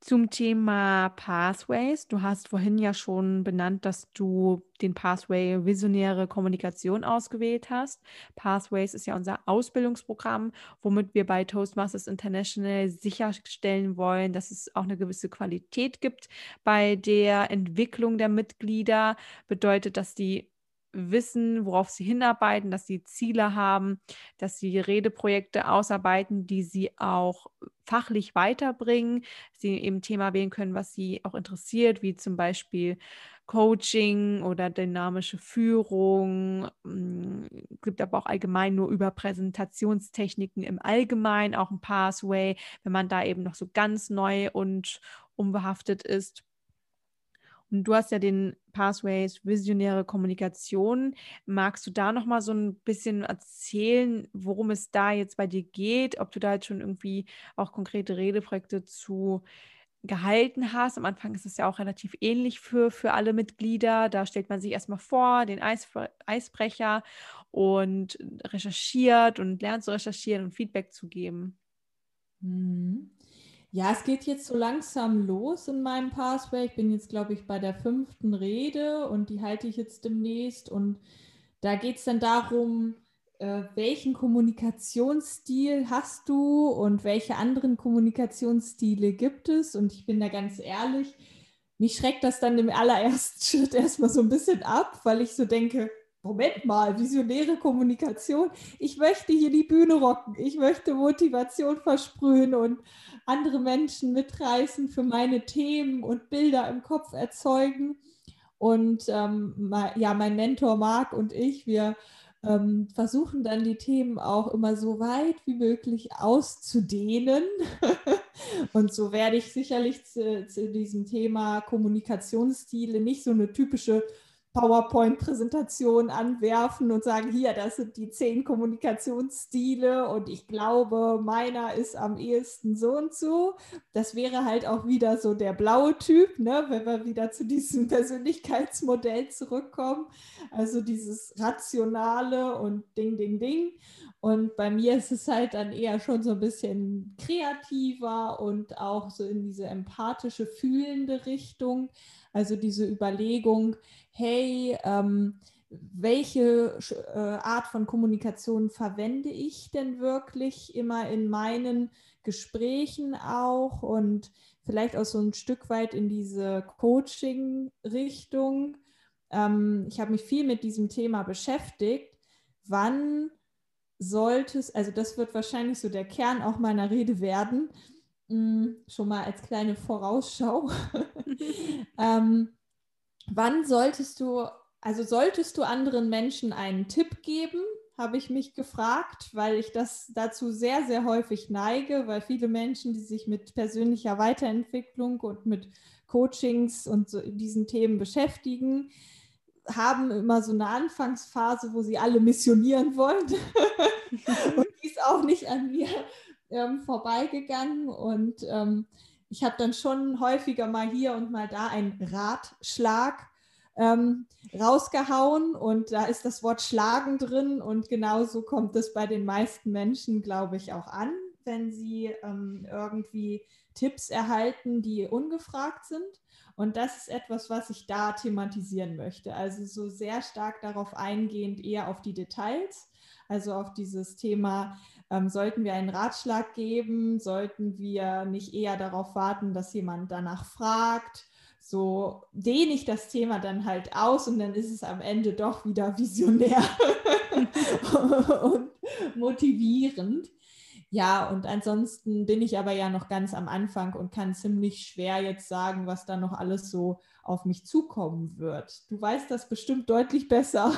Zum Thema Pathways. Du hast vorhin ja schon benannt, dass du den Pathway Visionäre Kommunikation ausgewählt hast. Pathways ist ja unser Ausbildungsprogramm, womit wir bei Toastmasters International sicherstellen wollen, dass es auch eine gewisse Qualität gibt bei der Entwicklung der Mitglieder. Bedeutet, dass die wissen, worauf sie hinarbeiten, dass sie Ziele haben, dass sie Redeprojekte ausarbeiten, die sie auch fachlich weiterbringen, sie eben Thema wählen können, was sie auch interessiert, wie zum Beispiel Coaching oder dynamische Führung. Es hm, gibt aber auch allgemein nur über Präsentationstechniken im Allgemeinen auch ein Pathway, wenn man da eben noch so ganz neu und unbehaftet ist. Du hast ja den Pathways Visionäre Kommunikation. Magst du da noch mal so ein bisschen erzählen, worum es da jetzt bei dir geht? Ob du da jetzt schon irgendwie auch konkrete Redeprojekte zu gehalten hast. Am Anfang ist es ja auch relativ ähnlich für, für alle Mitglieder. Da stellt man sich erstmal vor, den Eis, Eisbrecher und recherchiert und lernt zu recherchieren und Feedback zu geben. Mhm. Ja, es geht jetzt so langsam los in meinem Pathway. Ich bin jetzt, glaube ich, bei der fünften Rede und die halte ich jetzt demnächst. Und da geht es dann darum, äh, welchen Kommunikationsstil hast du und welche anderen Kommunikationsstile gibt es? Und ich bin da ganz ehrlich, mich schreckt das dann im allerersten Schritt erstmal so ein bisschen ab, weil ich so denke, Moment mal, visionäre Kommunikation. Ich möchte hier die Bühne rocken. Ich möchte Motivation versprühen und andere Menschen mitreißen für meine Themen und Bilder im Kopf erzeugen. Und ähm, ja, mein Mentor Marc und ich, wir ähm, versuchen dann die Themen auch immer so weit wie möglich auszudehnen. und so werde ich sicherlich zu, zu diesem Thema Kommunikationsstile nicht so eine typische PowerPoint-Präsentation anwerfen und sagen, hier, das sind die zehn Kommunikationsstile und ich glaube, meiner ist am ehesten so und so. Das wäre halt auch wieder so der blaue Typ, ne, wenn wir wieder zu diesem Persönlichkeitsmodell zurückkommen. Also dieses rationale und Ding, Ding, Ding. Und bei mir ist es halt dann eher schon so ein bisschen kreativer und auch so in diese empathische, fühlende Richtung. Also diese Überlegung, hey, ähm, welche äh, Art von Kommunikation verwende ich denn wirklich immer in meinen Gesprächen auch und vielleicht auch so ein Stück weit in diese Coaching-Richtung. Ähm, ich habe mich viel mit diesem Thema beschäftigt. Wann solltest, also das wird wahrscheinlich so der Kern auch meiner Rede werden, hm, schon mal als kleine Vorausschau. ähm, wann solltest du, also solltest du anderen Menschen einen Tipp geben, habe ich mich gefragt, weil ich das dazu sehr, sehr häufig neige, weil viele Menschen, die sich mit persönlicher Weiterentwicklung und mit Coachings und so diesen Themen beschäftigen, haben immer so eine Anfangsphase, wo sie alle missionieren wollen. und die ist auch nicht an mir ähm, vorbeigegangen. Und ähm, ich habe dann schon häufiger mal hier und mal da einen Ratschlag ähm, rausgehauen. Und da ist das Wort Schlagen drin. Und genauso kommt es bei den meisten Menschen, glaube ich, auch an, wenn sie ähm, irgendwie Tipps erhalten, die ungefragt sind. Und das ist etwas, was ich da thematisieren möchte. Also so sehr stark darauf eingehend, eher auf die Details, also auf dieses Thema, ähm, sollten wir einen Ratschlag geben, sollten wir nicht eher darauf warten, dass jemand danach fragt. So dehne ich das Thema dann halt aus und dann ist es am Ende doch wieder visionär und motivierend. Ja, und ansonsten bin ich aber ja noch ganz am Anfang und kann ziemlich schwer jetzt sagen, was da noch alles so auf mich zukommen wird. Du weißt das bestimmt deutlich besser.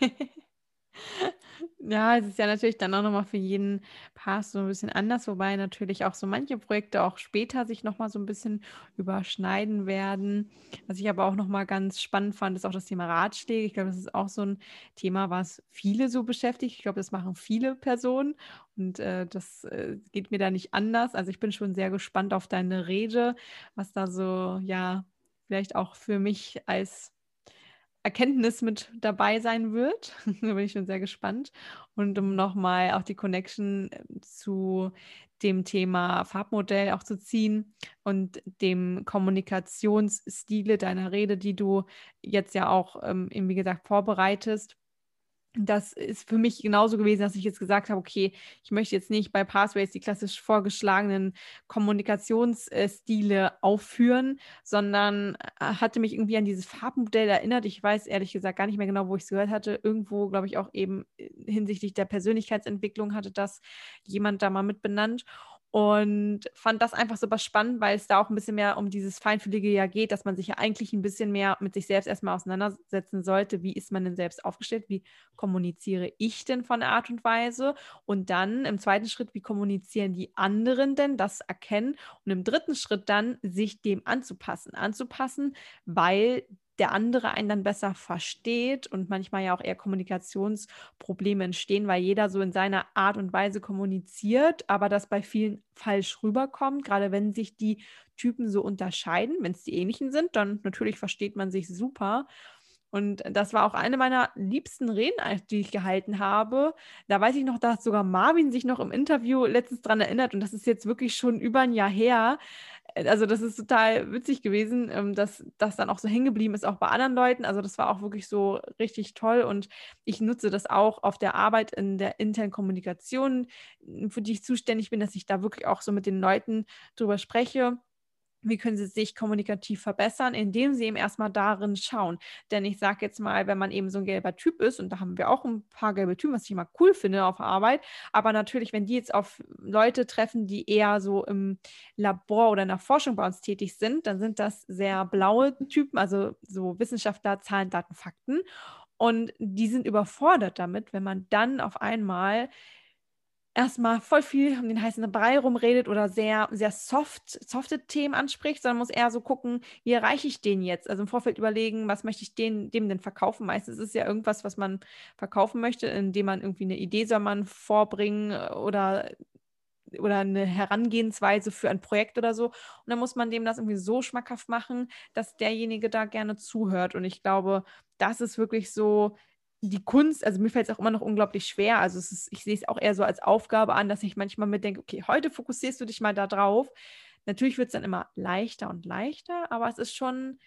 Ja, es ist ja natürlich dann auch nochmal für jeden Pass so ein bisschen anders, wobei natürlich auch so manche Projekte auch später sich nochmal so ein bisschen überschneiden werden. Was ich aber auch nochmal ganz spannend fand, ist auch das Thema Ratschläge. Ich glaube, das ist auch so ein Thema, was viele so beschäftigt. Ich glaube, das machen viele Personen und äh, das äh, geht mir da nicht anders. Also ich bin schon sehr gespannt auf deine Rede, was da so, ja, vielleicht auch für mich als Erkenntnis mit dabei sein wird. da bin ich schon sehr gespannt. Und um nochmal auch die Connection ähm, zu dem Thema Farbmodell auch zu ziehen und dem Kommunikationsstile deiner Rede, die du jetzt ja auch, ähm, wie gesagt, vorbereitest das ist für mich genauso gewesen, dass ich jetzt gesagt habe, okay, ich möchte jetzt nicht bei Pathways die klassisch vorgeschlagenen Kommunikationsstile aufführen, sondern äh, hatte mich irgendwie an dieses Farbmodell erinnert. Ich weiß ehrlich gesagt gar nicht mehr genau, wo ich es gehört hatte. Irgendwo, glaube ich, auch eben äh, hinsichtlich der Persönlichkeitsentwicklung hatte das jemand da mal mit benannt und fand das einfach super spannend, weil es da auch ein bisschen mehr um dieses Feinfühlige ja geht, dass man sich ja eigentlich ein bisschen mehr mit sich selbst erstmal auseinandersetzen sollte. Wie ist man denn selbst aufgestellt? Wie kommuniziere ich denn von der Art und Weise? Und dann im zweiten Schritt, wie kommunizieren die anderen denn? Das erkennen. Und im dritten Schritt dann, sich dem anzupassen. Anzupassen, weil der andere einen dann besser versteht und manchmal ja auch eher Kommunikationsprobleme entstehen, weil jeder so in seiner Art und Weise kommuniziert, aber das bei vielen falsch rüberkommt, gerade wenn sich die Typen so unterscheiden, wenn es die ähnlichen sind, dann natürlich versteht man sich super. Und das war auch eine meiner liebsten Reden, die ich gehalten habe. Da weiß ich noch, dass sogar Marvin sich noch im Interview letztens dran erinnert. Und das ist jetzt wirklich schon über ein Jahr her. Äh, also das ist total witzig gewesen, ähm, dass das dann auch so hängen geblieben ist, auch bei anderen Leuten. Also das war auch wirklich so richtig toll und ich nutze das auch auf der Arbeit in der internen Kommunikation, für die ich zuständig bin, dass ich da wirklich auch so mit den Leuten drüber spreche wie können sie sich kommunikativ verbessern, indem sie eben erstmal darin schauen. Denn ich sage jetzt mal, wenn man eben so ein gelber Typ ist, und da haben wir auch ein paar gelbe Typen, was ich immer cool finde auf Arbeit, aber natürlich, wenn die jetzt auf Leute treffen, die eher so im Labor oder in der Forschung bei uns tätig sind, dann sind das sehr blaue Typen, also so Wissenschaftler, Zahlen, Daten, Fakten. Und die sind überfordert damit, wenn man dann auf einmal erstmal voll viel um den heißen Brei rumredet oder sehr, sehr soft, softe Themen anspricht, sondern muss eher so gucken, wie erreiche ich den jetzt? Also im Vorfeld überlegen, was möchte ich den, dem denn verkaufen? Meistens ist es ja irgendwas, was man verkaufen möchte, indem man irgendwie eine Idee soll man vorbringen oder oder eine Herangehensweise für ein Projekt oder so. Und dann muss man dem das irgendwie so schmackhaft machen, dass derjenige da gerne zuhört. Und ich glaube, das ist wirklich so die Kunst, also mir fällt es auch immer noch unglaublich schwer. Also ist, ich sehe es auch eher so als Aufgabe an, dass ich manchmal mit denke, okay, heute fokussierst du dich mal da drauf. Natürlich wird es dann immer leichter und leichter, aber es ist schon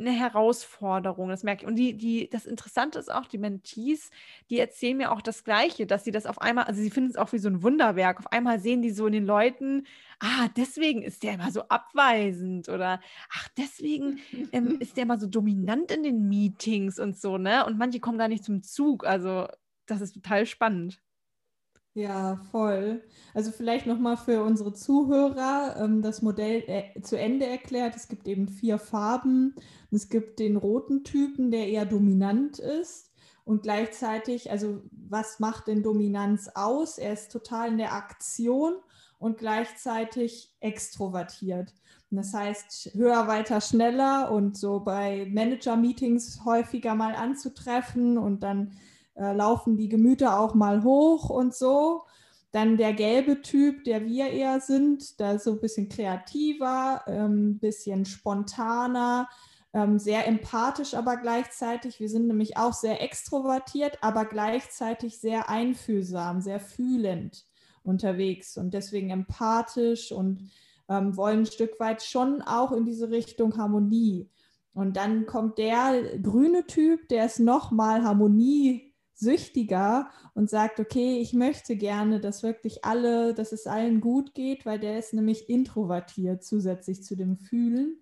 eine Herausforderung, das merke ich. Und die, die, das Interessante ist auch, die Mentees, die erzählen mir auch das Gleiche, dass sie das auf einmal, also sie finden es auch wie so ein Wunderwerk. Auf einmal sehen die so in den Leuten, ah, deswegen ist der immer so abweisend oder ach, deswegen ähm, ist der immer so dominant in den Meetings und so, ne? Und manche kommen da nicht zum Zug. Also, das ist total spannend. Ja, voll. Also vielleicht nochmal für unsere Zuhörer ähm, das Modell äh, zu Ende erklärt. Es gibt eben vier Farben. Es gibt den roten Typen, der eher dominant ist. Und gleichzeitig, also was macht denn Dominanz aus? Er ist total in der Aktion und gleichzeitig extrovertiert. Das heißt, höher, weiter, schneller und so bei Manager-Meetings häufiger mal anzutreffen und dann äh, laufen die Gemüter auch mal hoch und so. Dann der gelbe Typ, der wir eher sind, da so ein bisschen kreativer, ein ähm, bisschen spontaner, ähm, sehr empathisch, aber gleichzeitig, wir sind nämlich auch sehr extrovertiert, aber gleichzeitig sehr einfühlsam, sehr fühlend unterwegs und deswegen empathisch und ähm, wollen ein Stück weit schon auch in diese Richtung Harmonie. Und dann kommt der grüne Typ, der ist nochmal Harmonie süchtiger und sagt, okay, ich möchte gerne, dass wirklich alle, dass es allen gut geht, weil der ist nämlich introvertiert zusätzlich zu dem Fühlen.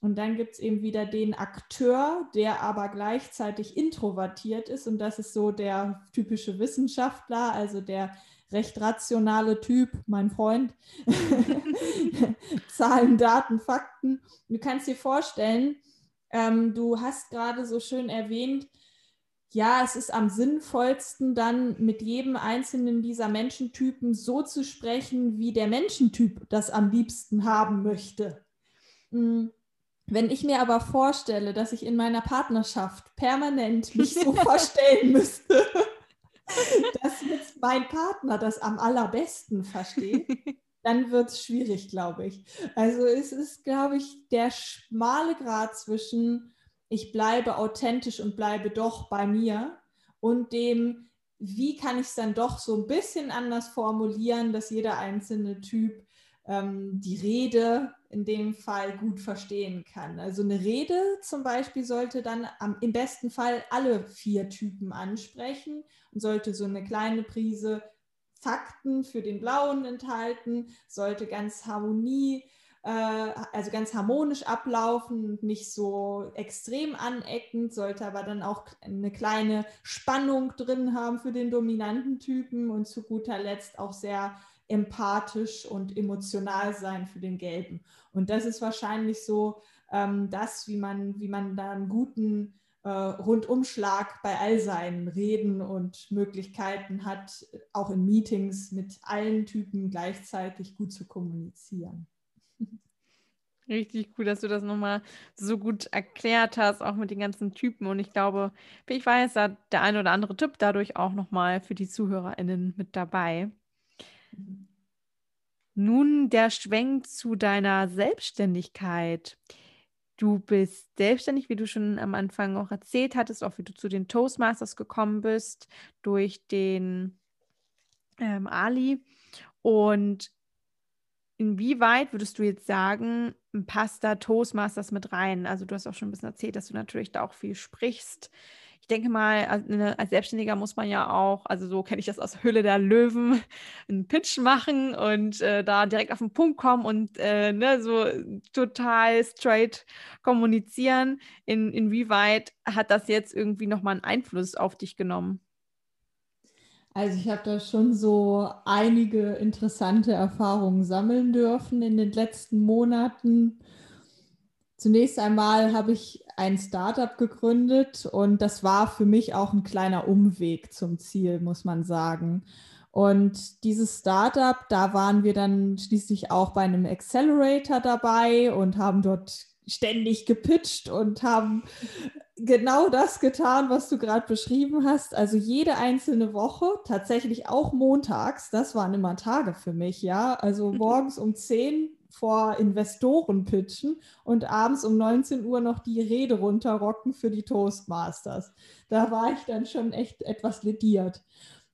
Und dann gibt es eben wieder den Akteur, der aber gleichzeitig introvertiert ist. Und das ist so der typische Wissenschaftler, also der recht rationale Typ, mein Freund. Zahlen, Daten, Fakten. Du kannst dir vorstellen, ähm, du hast gerade so schön erwähnt, ja, es ist am sinnvollsten, dann mit jedem einzelnen dieser Menschentypen so zu sprechen, wie der Menschentyp das am liebsten haben möchte. Hm. Wenn ich mir aber vorstelle, dass ich in meiner Partnerschaft permanent mich so verstellen müsste, dass jetzt mein Partner das am allerbesten versteht, dann wird es schwierig, glaube ich. Also es ist, glaube ich, der schmale Grad zwischen ich bleibe authentisch und bleibe doch bei mir und dem, wie kann ich es dann doch so ein bisschen anders formulieren, dass jeder einzelne Typ ähm, die Rede in dem Fall gut verstehen kann. Also eine Rede zum Beispiel sollte dann am, im besten Fall alle vier Typen ansprechen und sollte so eine kleine Prise Fakten für den Blauen enthalten, sollte ganz Harmonie also ganz harmonisch ablaufen nicht so extrem aneckend, sollte aber dann auch eine kleine Spannung drin haben für den dominanten Typen und zu guter Letzt auch sehr empathisch und emotional sein für den Gelben. Und das ist wahrscheinlich so ähm, das, wie man, wie man da einen guten äh, Rundumschlag bei all seinen Reden und Möglichkeiten hat, auch in Meetings mit allen Typen gleichzeitig gut zu kommunizieren. Richtig cool, dass du das nochmal so gut erklärt hast, auch mit den ganzen Typen. Und ich glaube, wie ich weiß, da der ein oder andere Tipp dadurch auch nochmal für die ZuhörerInnen mit dabei. Nun der Schwenk zu deiner Selbstständigkeit. Du bist selbstständig, wie du schon am Anfang auch erzählt hattest, auch wie du zu den Toastmasters gekommen bist durch den ähm, Ali. Und Inwieweit würdest du jetzt sagen, passt da Toastmasters mit rein? Also du hast auch schon ein bisschen erzählt, dass du natürlich da auch viel sprichst. Ich denke mal, als Selbstständiger muss man ja auch, also so kenne ich das aus Hülle der Löwen, einen Pitch machen und äh, da direkt auf den Punkt kommen und äh, ne, so total straight kommunizieren. In, inwieweit hat das jetzt irgendwie nochmal einen Einfluss auf dich genommen? Also ich habe da schon so einige interessante Erfahrungen sammeln dürfen in den letzten Monaten. Zunächst einmal habe ich ein Startup gegründet und das war für mich auch ein kleiner Umweg zum Ziel, muss man sagen. Und dieses Startup, da waren wir dann schließlich auch bei einem Accelerator dabei und haben dort ständig gepitcht und haben genau das getan, was du gerade beschrieben hast. Also jede einzelne Woche, tatsächlich auch montags, das waren immer Tage für mich, ja. Also mhm. morgens um 10 vor Investoren pitchen und abends um 19 Uhr noch die Rede runterrocken für die Toastmasters. Da war ich dann schon echt etwas lediert.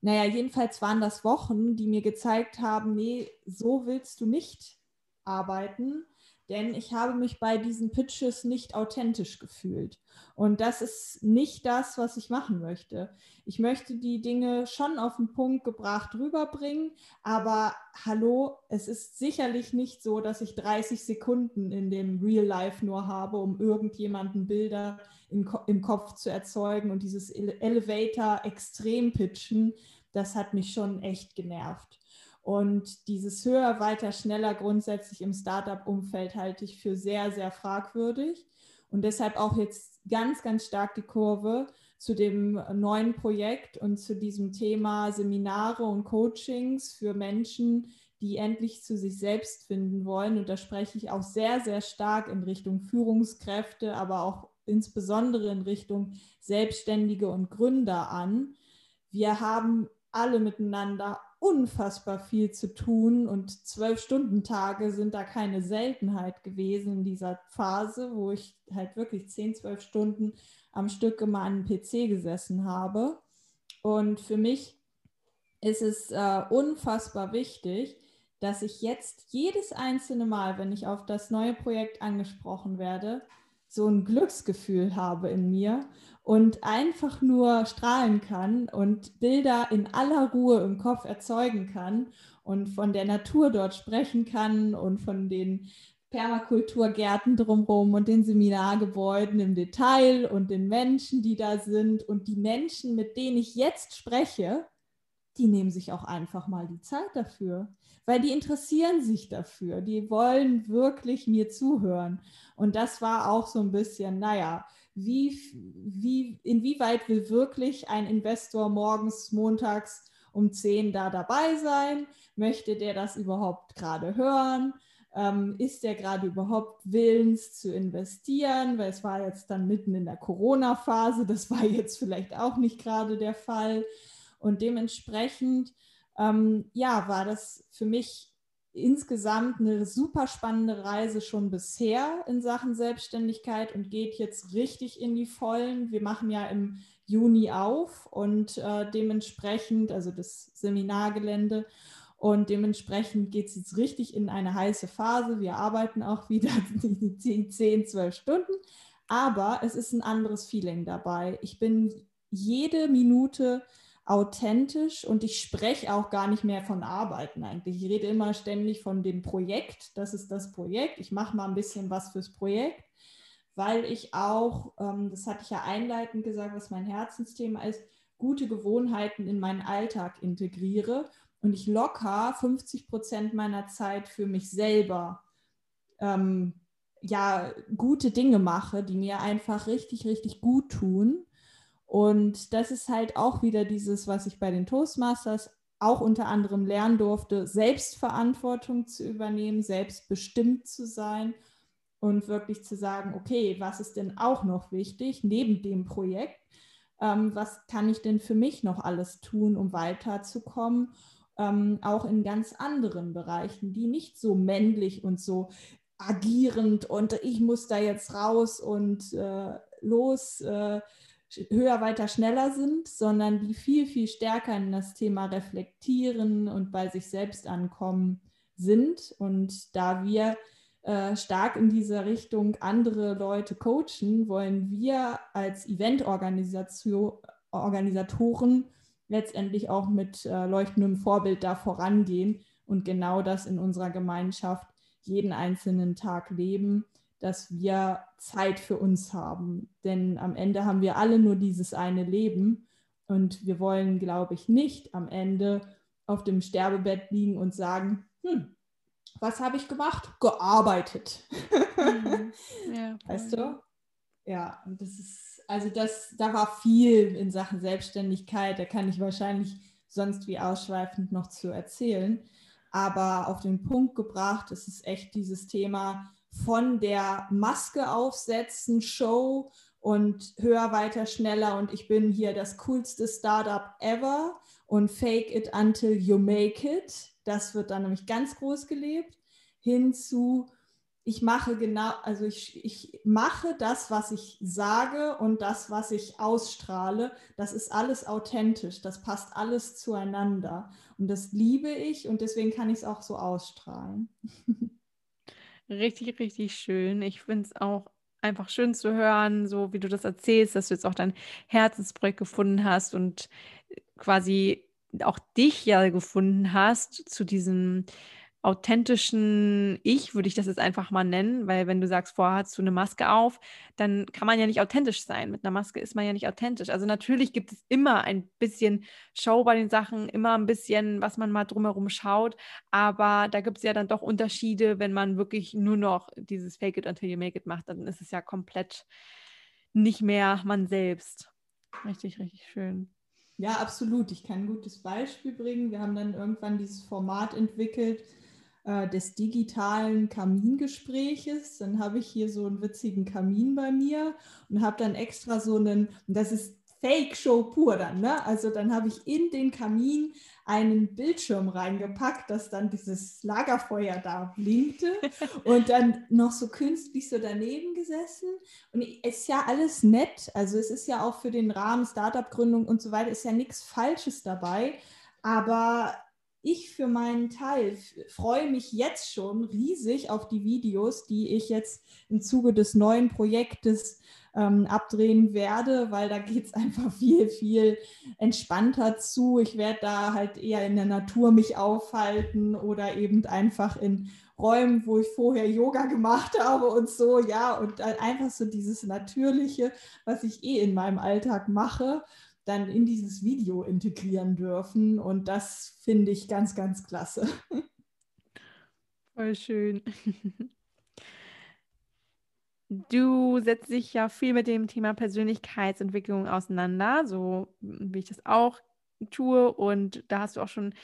Naja, jedenfalls waren das Wochen, die mir gezeigt haben, nee, so willst du nicht arbeiten denn ich habe mich bei diesen Pitches nicht authentisch gefühlt. Und das ist nicht das, was ich machen möchte. Ich möchte die Dinge schon auf den Punkt gebracht rüberbringen, aber hallo, es ist sicherlich nicht so, dass ich 30 Sekunden in dem Real Life nur habe, um irgendjemanden Bilder im, im Kopf zu erzeugen und dieses Elevator extrem pitchen, das hat mich schon echt genervt. Und dieses höher, weiter, schneller grundsätzlich im Startup-Umfeld halte ich für sehr, sehr fragwürdig. Und deshalb auch jetzt ganz, ganz stark die Kurve zu dem neuen Projekt und zu diesem Thema Seminare und Coachings für Menschen, die endlich zu sich selbst finden wollen. Und da spreche ich auch sehr, sehr stark in Richtung Führungskräfte, aber auch insbesondere in Richtung Selbstständige und Gründer an. Wir haben alle miteinander unfassbar viel zu tun und zwölf Stunden Tage sind da keine Seltenheit gewesen in dieser Phase, wo ich halt wirklich zehn, zwölf Stunden am Stück immer an einem PC gesessen habe. Und für mich ist es äh, unfassbar wichtig, dass ich jetzt jedes einzelne Mal, wenn ich auf das neue Projekt angesprochen werde, so ein Glücksgefühl habe in mir und einfach nur strahlen kann und Bilder in aller Ruhe im Kopf erzeugen kann und von der Natur dort sprechen kann und von den Permakulturgärten drumherum und den Seminargebäuden im Detail und den Menschen, die da sind und die Menschen, mit denen ich jetzt spreche, die nehmen sich auch einfach mal die Zeit dafür, weil die interessieren sich dafür, die wollen wirklich mir zuhören. Und das war auch so ein bisschen, naja, wie, wie, inwieweit will wirklich ein Investor morgens, montags um 10 da dabei sein? Möchte der das überhaupt gerade hören? Ähm, ist der gerade überhaupt willens zu investieren? Weil es war jetzt dann mitten in der Corona-Phase, das war jetzt vielleicht auch nicht gerade der Fall. Und dementsprechend, ähm, ja, war das für mich insgesamt eine super spannende Reise schon bisher in Sachen Selbstständigkeit und geht jetzt richtig in die Vollen. Wir machen ja im Juni auf und äh, dementsprechend, also das Seminargelände, und dementsprechend geht es jetzt richtig in eine heiße Phase. Wir arbeiten auch wieder die 10, 12 Stunden, aber es ist ein anderes Feeling dabei. Ich bin jede Minute authentisch und ich spreche auch gar nicht mehr von Arbeiten eigentlich. Ich rede immer ständig von dem Projekt. Das ist das Projekt. Ich mache mal ein bisschen was fürs Projekt, weil ich auch, ähm, das hatte ich ja einleitend gesagt, was mein Herzensthema ist, gute Gewohnheiten in meinen Alltag integriere und ich locker 50 Prozent meiner Zeit für mich selber ähm, ja gute Dinge mache, die mir einfach richtig, richtig gut tun und das ist halt auch wieder dieses, was ich bei den Toastmasters auch unter anderem lernen durfte, Selbstverantwortung zu übernehmen, selbstbestimmt zu sein und wirklich zu sagen, okay, was ist denn auch noch wichtig neben dem Projekt? Ähm, was kann ich denn für mich noch alles tun, um weiterzukommen? Ähm, auch in ganz anderen Bereichen, die nicht so männlich und so agierend und ich muss da jetzt raus und äh, los. Äh, höher, weiter, schneller sind, sondern die viel, viel stärker in das Thema reflektieren und bei sich selbst ankommen sind. Und da wir äh, stark in dieser Richtung andere Leute coachen, wollen wir als Eventorganisatoren letztendlich auch mit äh, leuchtendem Vorbild da vorangehen und genau das in unserer Gemeinschaft jeden einzelnen Tag leben dass wir Zeit für uns haben. Denn am Ende haben wir alle nur dieses eine Leben und wir wollen, glaube ich, nicht am Ende auf dem Sterbebett liegen und sagen, hm, was habe ich gemacht? Gearbeitet. Mhm. Ja, weißt du? Ja, das ist, also das, da war viel in Sachen Selbstständigkeit, da kann ich wahrscheinlich sonst wie ausschweifend noch zu erzählen. Aber auf den Punkt gebracht ist es echt dieses Thema von der Maske aufsetzen, Show und höher, weiter, schneller und ich bin hier das coolste Startup ever und fake it until you make it. Das wird dann nämlich ganz groß gelebt. Hinzu, ich mache genau, also ich, ich mache das, was ich sage und das, was ich ausstrahle. Das ist alles authentisch. Das passt alles zueinander. Und das liebe ich und deswegen kann ich es auch so ausstrahlen. Richtig, richtig schön. Ich finde es auch einfach schön zu hören, so wie du das erzählst, dass du jetzt auch dein Herzensprojekt gefunden hast und quasi auch dich ja gefunden hast zu diesem authentischen Ich, würde ich das jetzt einfach mal nennen, weil wenn du sagst, vorher hast du eine Maske auf, dann kann man ja nicht authentisch sein. Mit einer Maske ist man ja nicht authentisch. Also natürlich gibt es immer ein bisschen Show bei den Sachen, immer ein bisschen, was man mal drumherum schaut, aber da gibt es ja dann doch Unterschiede, wenn man wirklich nur noch dieses Fake it until you make it macht, dann ist es ja komplett nicht mehr man selbst. Richtig, richtig schön. Ja, absolut. Ich kann ein gutes Beispiel bringen. Wir haben dann irgendwann dieses Format entwickelt, äh, des digitalen Kamingespräches. Dann habe ich hier so einen witzigen Kamin bei mir und habe dann extra so einen, das ist Fake-Show pur dann, ne? Also dann habe ich in den Kamin einen Bildschirm reingepackt, dass dann dieses Lagerfeuer da blinkte und dann noch so künstlich so daneben gesessen. Und es ist ja alles nett. Also es ist ja auch für den Rahmen Startup-Gründung und so weiter, ist ja nichts Falsches dabei. Aber ich für meinen Teil freue mich jetzt schon riesig auf die Videos, die ich jetzt im Zuge des neuen Projektes ähm, abdrehen werde, weil da geht es einfach viel, viel entspannter zu. Ich werde da halt eher in der Natur mich aufhalten oder eben einfach in Räumen, wo ich vorher Yoga gemacht habe und so, ja, und einfach so dieses Natürliche, was ich eh in meinem Alltag mache dann in dieses Video integrieren dürfen. Und das finde ich ganz, ganz klasse. Voll schön. Du setzt dich ja viel mit dem Thema Persönlichkeitsentwicklung auseinander, so wie ich das auch tue. Und da hast du auch schon ein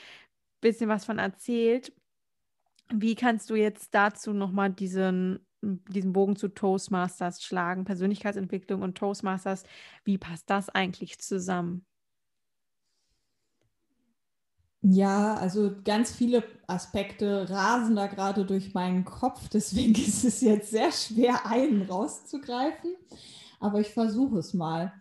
bisschen was von erzählt. Wie kannst du jetzt dazu nochmal diesen diesen Bogen zu Toastmasters schlagen, Persönlichkeitsentwicklung und Toastmasters. Wie passt das eigentlich zusammen? Ja, also ganz viele Aspekte rasen da gerade durch meinen Kopf, deswegen ist es jetzt sehr schwer, einen rauszugreifen, aber ich versuche es mal.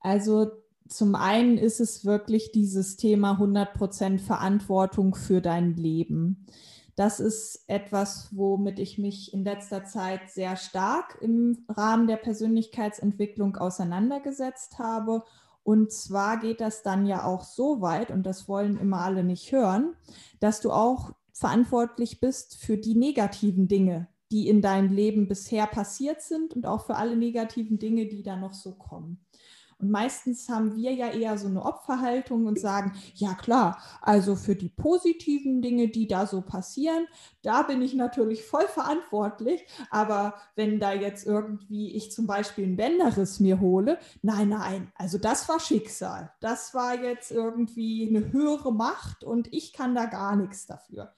Also zum einen ist es wirklich dieses Thema 100% Verantwortung für dein Leben. Das ist etwas, womit ich mich in letzter Zeit sehr stark im Rahmen der Persönlichkeitsentwicklung auseinandergesetzt habe. Und zwar geht das dann ja auch so weit, und das wollen immer alle nicht hören, dass du auch verantwortlich bist für die negativen Dinge, die in deinem Leben bisher passiert sind und auch für alle negativen Dinge, die da noch so kommen. Und meistens haben wir ja eher so eine Opferhaltung und sagen, ja klar, also für die positiven Dinge, die da so passieren, da bin ich natürlich voll verantwortlich. Aber wenn da jetzt irgendwie ich zum Beispiel ein Bänderriss mir hole, nein, nein, also das war Schicksal. Das war jetzt irgendwie eine höhere Macht und ich kann da gar nichts dafür.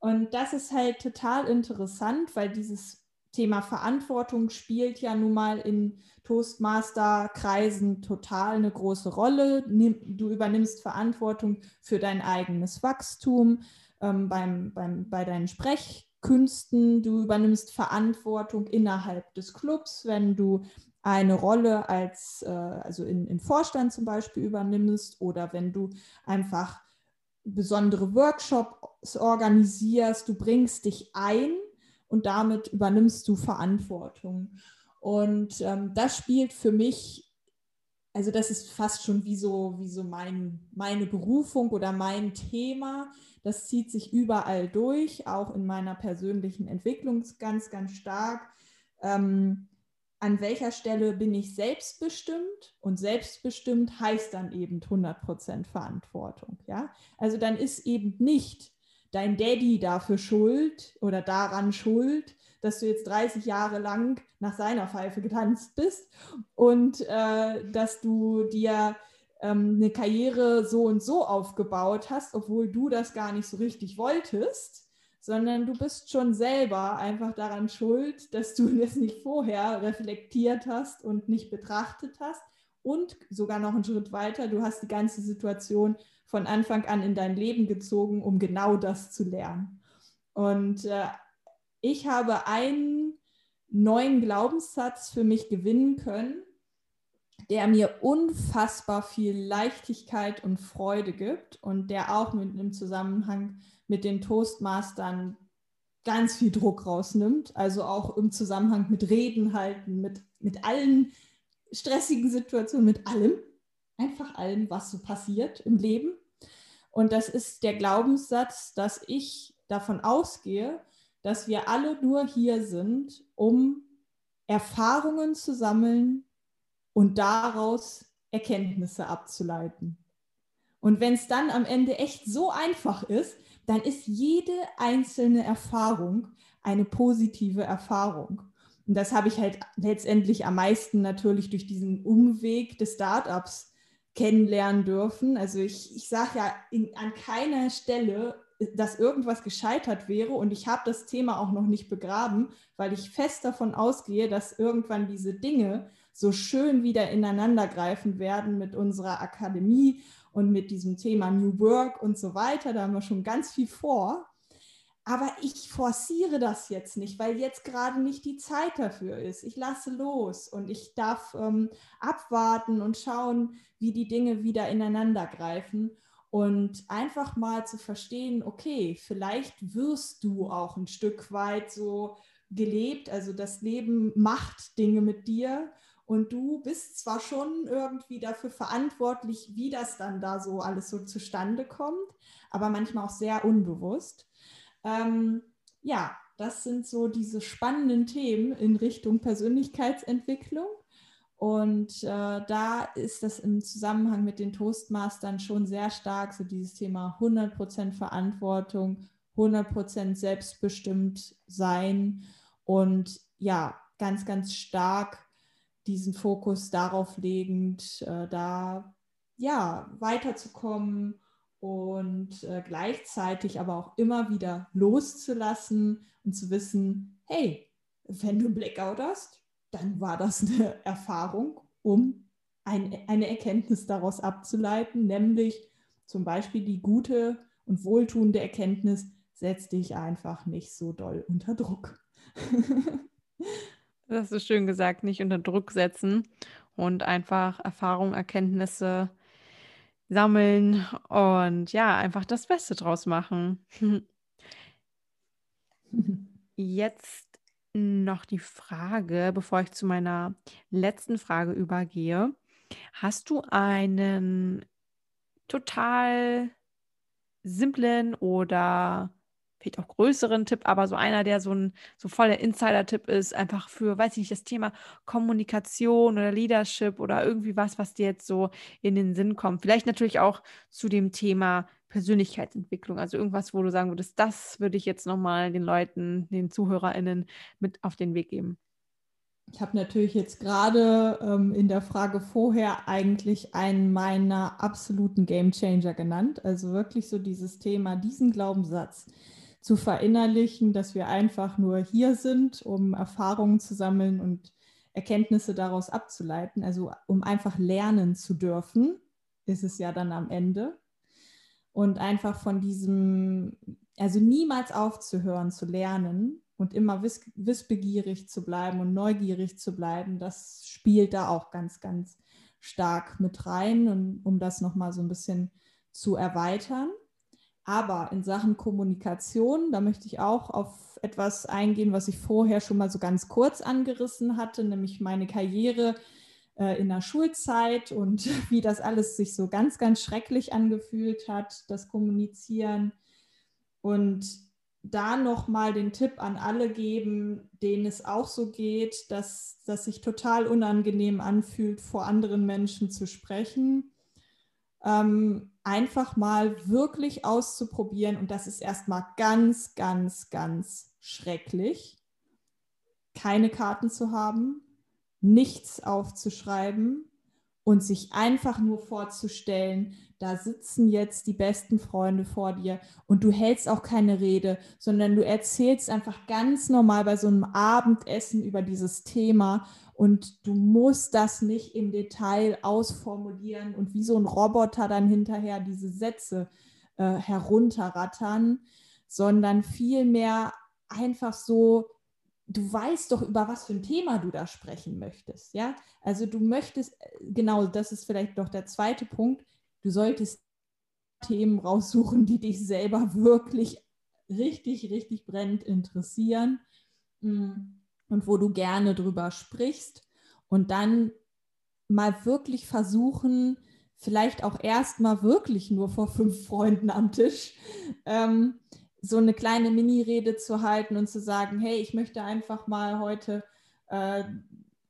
Und das ist halt total interessant, weil dieses Thema Verantwortung spielt ja nun mal in Toastmaster-Kreisen total eine große Rolle. Du übernimmst Verantwortung für dein eigenes Wachstum ähm, beim, beim, bei deinen Sprechkünsten. Du übernimmst Verantwortung innerhalb des Clubs, wenn du eine Rolle als, äh, also in, im Vorstand zum Beispiel übernimmst oder wenn du einfach besondere Workshops organisierst, du bringst dich ein und damit übernimmst du Verantwortung. Und ähm, das spielt für mich, also das ist fast schon wie so, wie so mein, meine Berufung oder mein Thema. Das zieht sich überall durch, auch in meiner persönlichen Entwicklung ganz, ganz stark. Ähm, an welcher Stelle bin ich selbstbestimmt? Und selbstbestimmt heißt dann eben 100% Verantwortung. Ja? Also dann ist eben nicht dein Daddy dafür schuld oder daran schuld, dass du jetzt 30 Jahre lang nach seiner Pfeife getanzt bist und äh, dass du dir ähm, eine Karriere so und so aufgebaut hast, obwohl du das gar nicht so richtig wolltest, sondern du bist schon selber einfach daran schuld, dass du das nicht vorher reflektiert hast und nicht betrachtet hast. Und sogar noch einen Schritt weiter, du hast die ganze Situation von Anfang an in dein Leben gezogen, um genau das zu lernen. Und äh, ich habe einen neuen Glaubenssatz für mich gewinnen können, der mir unfassbar viel Leichtigkeit und Freude gibt und der auch mit im Zusammenhang mit den Toastmastern ganz viel Druck rausnimmt. Also auch im Zusammenhang mit Reden halten, mit, mit allen stressigen Situationen, mit allem, einfach allem, was so passiert im Leben. Und das ist der Glaubenssatz, dass ich davon ausgehe, dass wir alle nur hier sind, um Erfahrungen zu sammeln und daraus Erkenntnisse abzuleiten. Und wenn es dann am Ende echt so einfach ist, dann ist jede einzelne Erfahrung eine positive Erfahrung. Und das habe ich halt letztendlich am meisten natürlich durch diesen Umweg des Startups kennenlernen dürfen. Also ich, ich sage ja in, an keiner Stelle, dass irgendwas gescheitert wäre und ich habe das Thema auch noch nicht begraben, weil ich fest davon ausgehe, dass irgendwann diese Dinge so schön wieder ineinander greifen werden mit unserer Akademie und mit diesem Thema New Work und so weiter. Da haben wir schon ganz viel vor. Aber ich forciere das jetzt nicht, weil jetzt gerade nicht die Zeit dafür ist. Ich lasse los und ich darf ähm, abwarten und schauen, wie die Dinge wieder ineinander greifen und einfach mal zu verstehen, okay, vielleicht wirst du auch ein Stück weit so gelebt, also das Leben macht Dinge mit dir und du bist zwar schon irgendwie dafür verantwortlich, wie das dann da so alles so zustande kommt, aber manchmal auch sehr unbewusst. Ähm, ja, das sind so diese spannenden Themen in Richtung Persönlichkeitsentwicklung. Und äh, da ist das im Zusammenhang mit den Toastmastern schon sehr stark, so dieses Thema 100% Verantwortung, 100% selbstbestimmt sein und ja, ganz, ganz stark diesen Fokus darauf legend, äh, da ja weiterzukommen und äh, gleichzeitig aber auch immer wieder loszulassen und zu wissen, hey, wenn du Blackout hast, dann war das eine Erfahrung, um ein, eine Erkenntnis daraus abzuleiten, nämlich zum Beispiel die gute und wohltuende Erkenntnis, setz dich einfach nicht so doll unter Druck. Das ist schön gesagt, nicht unter Druck setzen und einfach Erfahrungen, Erkenntnisse sammeln und ja, einfach das Beste draus machen. Jetzt noch die Frage, bevor ich zu meiner letzten Frage übergehe. Hast du einen total simplen oder vielleicht auch größeren Tipp, aber so einer, der so ein so voll der Insider-Tipp ist, einfach für, weiß ich nicht, das Thema Kommunikation oder Leadership oder irgendwie was, was dir jetzt so in den Sinn kommt. Vielleicht natürlich auch zu dem Thema Persönlichkeitsentwicklung, also irgendwas, wo du sagen würdest, das würde ich jetzt nochmal den Leuten, den ZuhörerInnen mit auf den Weg geben. Ich habe natürlich jetzt gerade ähm, in der Frage vorher eigentlich einen meiner absoluten Gamechanger genannt. Also wirklich so dieses Thema, diesen Glaubenssatz zu verinnerlichen, dass wir einfach nur hier sind, um Erfahrungen zu sammeln und Erkenntnisse daraus abzuleiten. Also um einfach lernen zu dürfen, ist es ja dann am Ende. Und einfach von diesem, also niemals aufzuhören zu lernen und immer wiss, wissbegierig zu bleiben und neugierig zu bleiben, das spielt da auch ganz, ganz stark mit rein, und, um das nochmal so ein bisschen zu erweitern. Aber in Sachen Kommunikation, da möchte ich auch auf etwas eingehen, was ich vorher schon mal so ganz kurz angerissen hatte, nämlich meine Karriere äh, in der Schulzeit und wie das alles sich so ganz, ganz schrecklich angefühlt hat, das Kommunizieren. Und da nochmal den Tipp an alle geben, denen es auch so geht, dass das sich total unangenehm anfühlt, vor anderen Menschen zu sprechen. Ähm, einfach mal wirklich auszuprobieren. Und das ist erstmal ganz, ganz, ganz schrecklich, keine Karten zu haben, nichts aufzuschreiben und sich einfach nur vorzustellen, da sitzen jetzt die besten Freunde vor dir und du hältst auch keine Rede, sondern du erzählst einfach ganz normal bei so einem Abendessen über dieses Thema und du musst das nicht im Detail ausformulieren und wie so ein Roboter dann hinterher diese Sätze äh, herunterrattern, sondern vielmehr einfach so du weißt doch, über was für ein Thema du da sprechen möchtest. Ja, also du möchtest, äh, genau, das ist vielleicht noch der zweite Punkt, du solltest Themen raussuchen, die dich selber wirklich richtig, richtig brennend interessieren mm, und wo du gerne drüber sprichst und dann mal wirklich versuchen, vielleicht auch erstmal wirklich nur vor fünf Freunden am Tisch, ähm, so eine kleine Mini-Rede zu halten und zu sagen, hey, ich möchte einfach mal heute äh,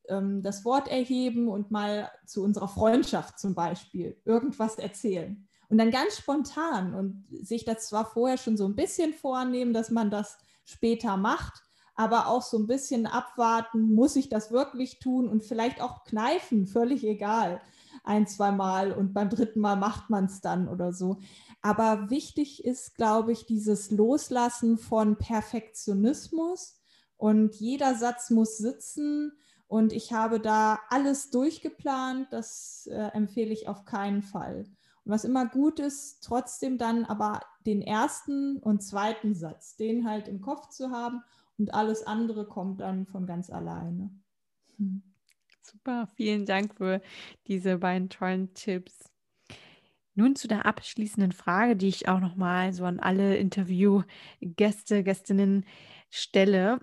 ähm, das Wort erheben und mal zu unserer Freundschaft zum Beispiel irgendwas erzählen. Und dann ganz spontan und sich das zwar vorher schon so ein bisschen vornehmen, dass man das später macht, aber auch so ein bisschen abwarten, muss ich das wirklich tun und vielleicht auch kneifen, völlig egal, ein, zwei Mal und beim dritten Mal macht man es dann oder so. Aber wichtig ist, glaube ich, dieses Loslassen von Perfektionismus und jeder Satz muss sitzen und ich habe da alles durchgeplant. Das äh, empfehle ich auf keinen Fall. Und was immer gut ist, trotzdem dann aber den ersten und zweiten Satz, den halt im Kopf zu haben und alles andere kommt dann von ganz alleine. Hm. Super, vielen Dank für diese beiden tollen Tipps. Nun zu der abschließenden Frage, die ich auch nochmal so an alle Interviewgäste, Gästinnen stelle.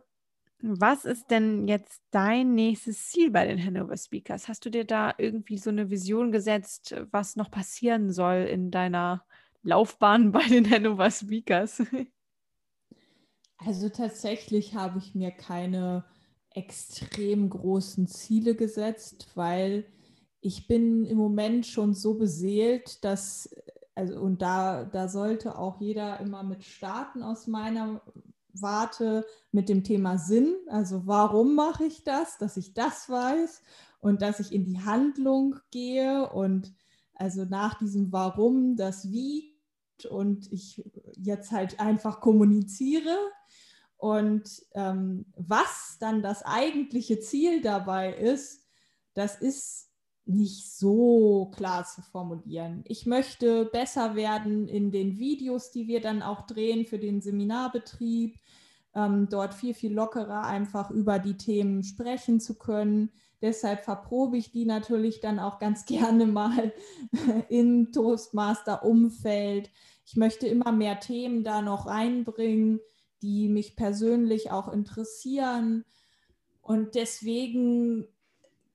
Was ist denn jetzt dein nächstes Ziel bei den Hannover Speakers? Hast du dir da irgendwie so eine Vision gesetzt, was noch passieren soll in deiner Laufbahn bei den Hannover Speakers? Also tatsächlich habe ich mir keine extrem großen Ziele gesetzt, weil ich bin im Moment schon so beseelt, dass, also und da, da sollte auch jeder immer mit starten aus meiner Warte mit dem Thema Sinn. Also warum mache ich das, dass ich das weiß und dass ich in die Handlung gehe und also nach diesem Warum das Wie und ich jetzt halt einfach kommuniziere. Und ähm, was dann das eigentliche Ziel dabei ist, das ist nicht so klar zu formulieren. Ich möchte besser werden in den Videos, die wir dann auch drehen für den Seminarbetrieb, ähm, dort viel, viel lockerer einfach über die Themen sprechen zu können. Deshalb verprobe ich die natürlich dann auch ganz gerne mal im Toastmaster-Umfeld. Ich möchte immer mehr Themen da noch reinbringen, die mich persönlich auch interessieren. Und deswegen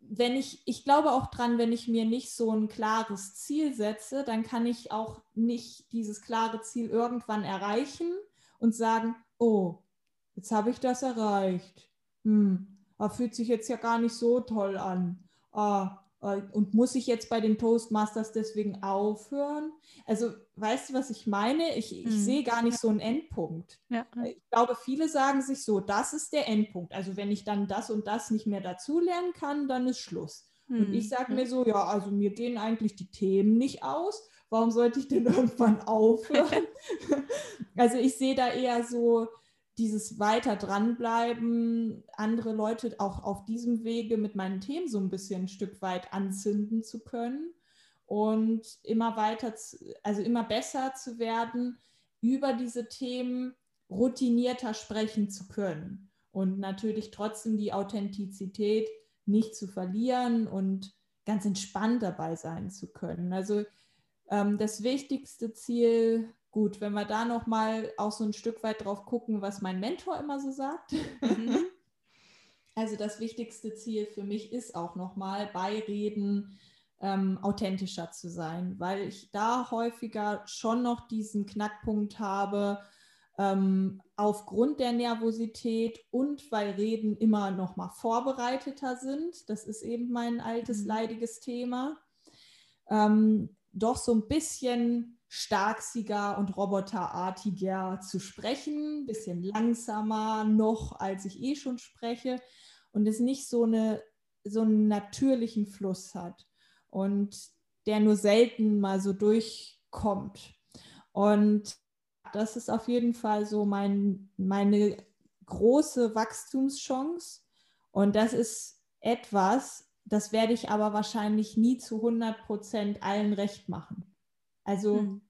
wenn ich, ich glaube auch dran, wenn ich mir nicht so ein klares Ziel setze, dann kann ich auch nicht dieses klare Ziel irgendwann erreichen und sagen, oh, jetzt habe ich das erreicht. Hm, fühlt sich jetzt ja gar nicht so toll an. Ah, und muss ich jetzt bei den Toastmasters deswegen aufhören? Also, weißt du, was ich meine? Ich, ich mhm. sehe gar nicht so einen Endpunkt. Ja. Ich glaube, viele sagen sich so, das ist der Endpunkt. Also, wenn ich dann das und das nicht mehr dazulernen kann, dann ist Schluss. Mhm. Und ich sage mir so, ja, also mir gehen eigentlich die Themen nicht aus. Warum sollte ich denn irgendwann aufhören? also, ich sehe da eher so, dieses weiter dranbleiben, andere Leute auch auf diesem Wege mit meinen Themen so ein bisschen ein Stück weit anzünden zu können und immer weiter, also immer besser zu werden, über diese Themen routinierter sprechen zu können und natürlich trotzdem die Authentizität nicht zu verlieren und ganz entspannt dabei sein zu können. Also ähm, das wichtigste Ziel Gut, wenn wir da noch mal auch so ein Stück weit drauf gucken, was mein Mentor immer so sagt. Mhm. Also das wichtigste Ziel für mich ist auch noch mal bei Reden ähm, authentischer zu sein, weil ich da häufiger schon noch diesen Knackpunkt habe, ähm, aufgrund der Nervosität und weil Reden immer noch mal vorbereiteter sind. Das ist eben mein altes mhm. leidiges Thema. Ähm, doch so ein bisschen starksiger und roboterartiger zu sprechen, bisschen langsamer noch, als ich eh schon spreche und es nicht so, eine, so einen natürlichen Fluss hat. und der nur selten mal so durchkommt. Und das ist auf jeden Fall so mein, meine große Wachstumschance. Und das ist etwas, das werde ich aber wahrscheinlich nie zu 100 Prozent allen recht machen. Also hm.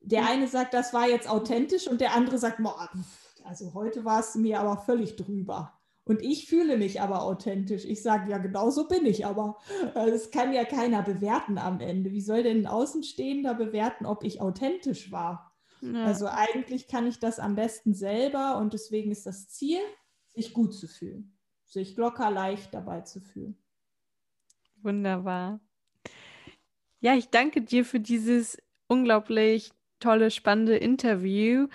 der eine sagt, das war jetzt authentisch und der andere sagt, also heute war es mir aber völlig drüber. Und ich fühle mich aber authentisch. Ich sage, ja, genau so bin ich, aber es kann ja keiner bewerten am Ende. Wie soll denn ein Außenstehender bewerten, ob ich authentisch war? Ja. Also eigentlich kann ich das am besten selber und deswegen ist das Ziel, sich gut zu fühlen, sich locker leicht dabei zu fühlen. Wunderbar. Ja, ich danke dir für dieses unglaublich tolle, spannende Interview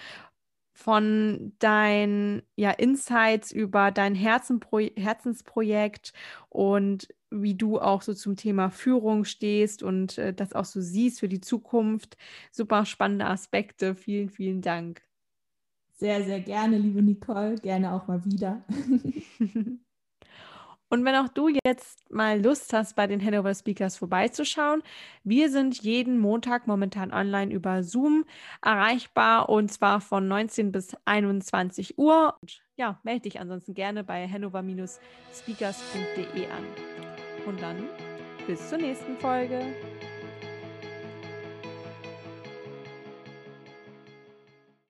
von deinen ja, Insights über dein Herzenpro Herzensprojekt und wie du auch so zum Thema Führung stehst und äh, das auch so siehst für die Zukunft. Super spannende Aspekte. Vielen, vielen Dank. Sehr, sehr gerne, liebe Nicole. Gerne auch mal wieder. Und wenn auch du jetzt mal Lust hast, bei den Hannover Speakers vorbeizuschauen, wir sind jeden Montag momentan online über Zoom erreichbar und zwar von 19 bis 21 Uhr. Und ja, melde dich ansonsten gerne bei hannover-speakers.de an. Und dann bis zur nächsten Folge.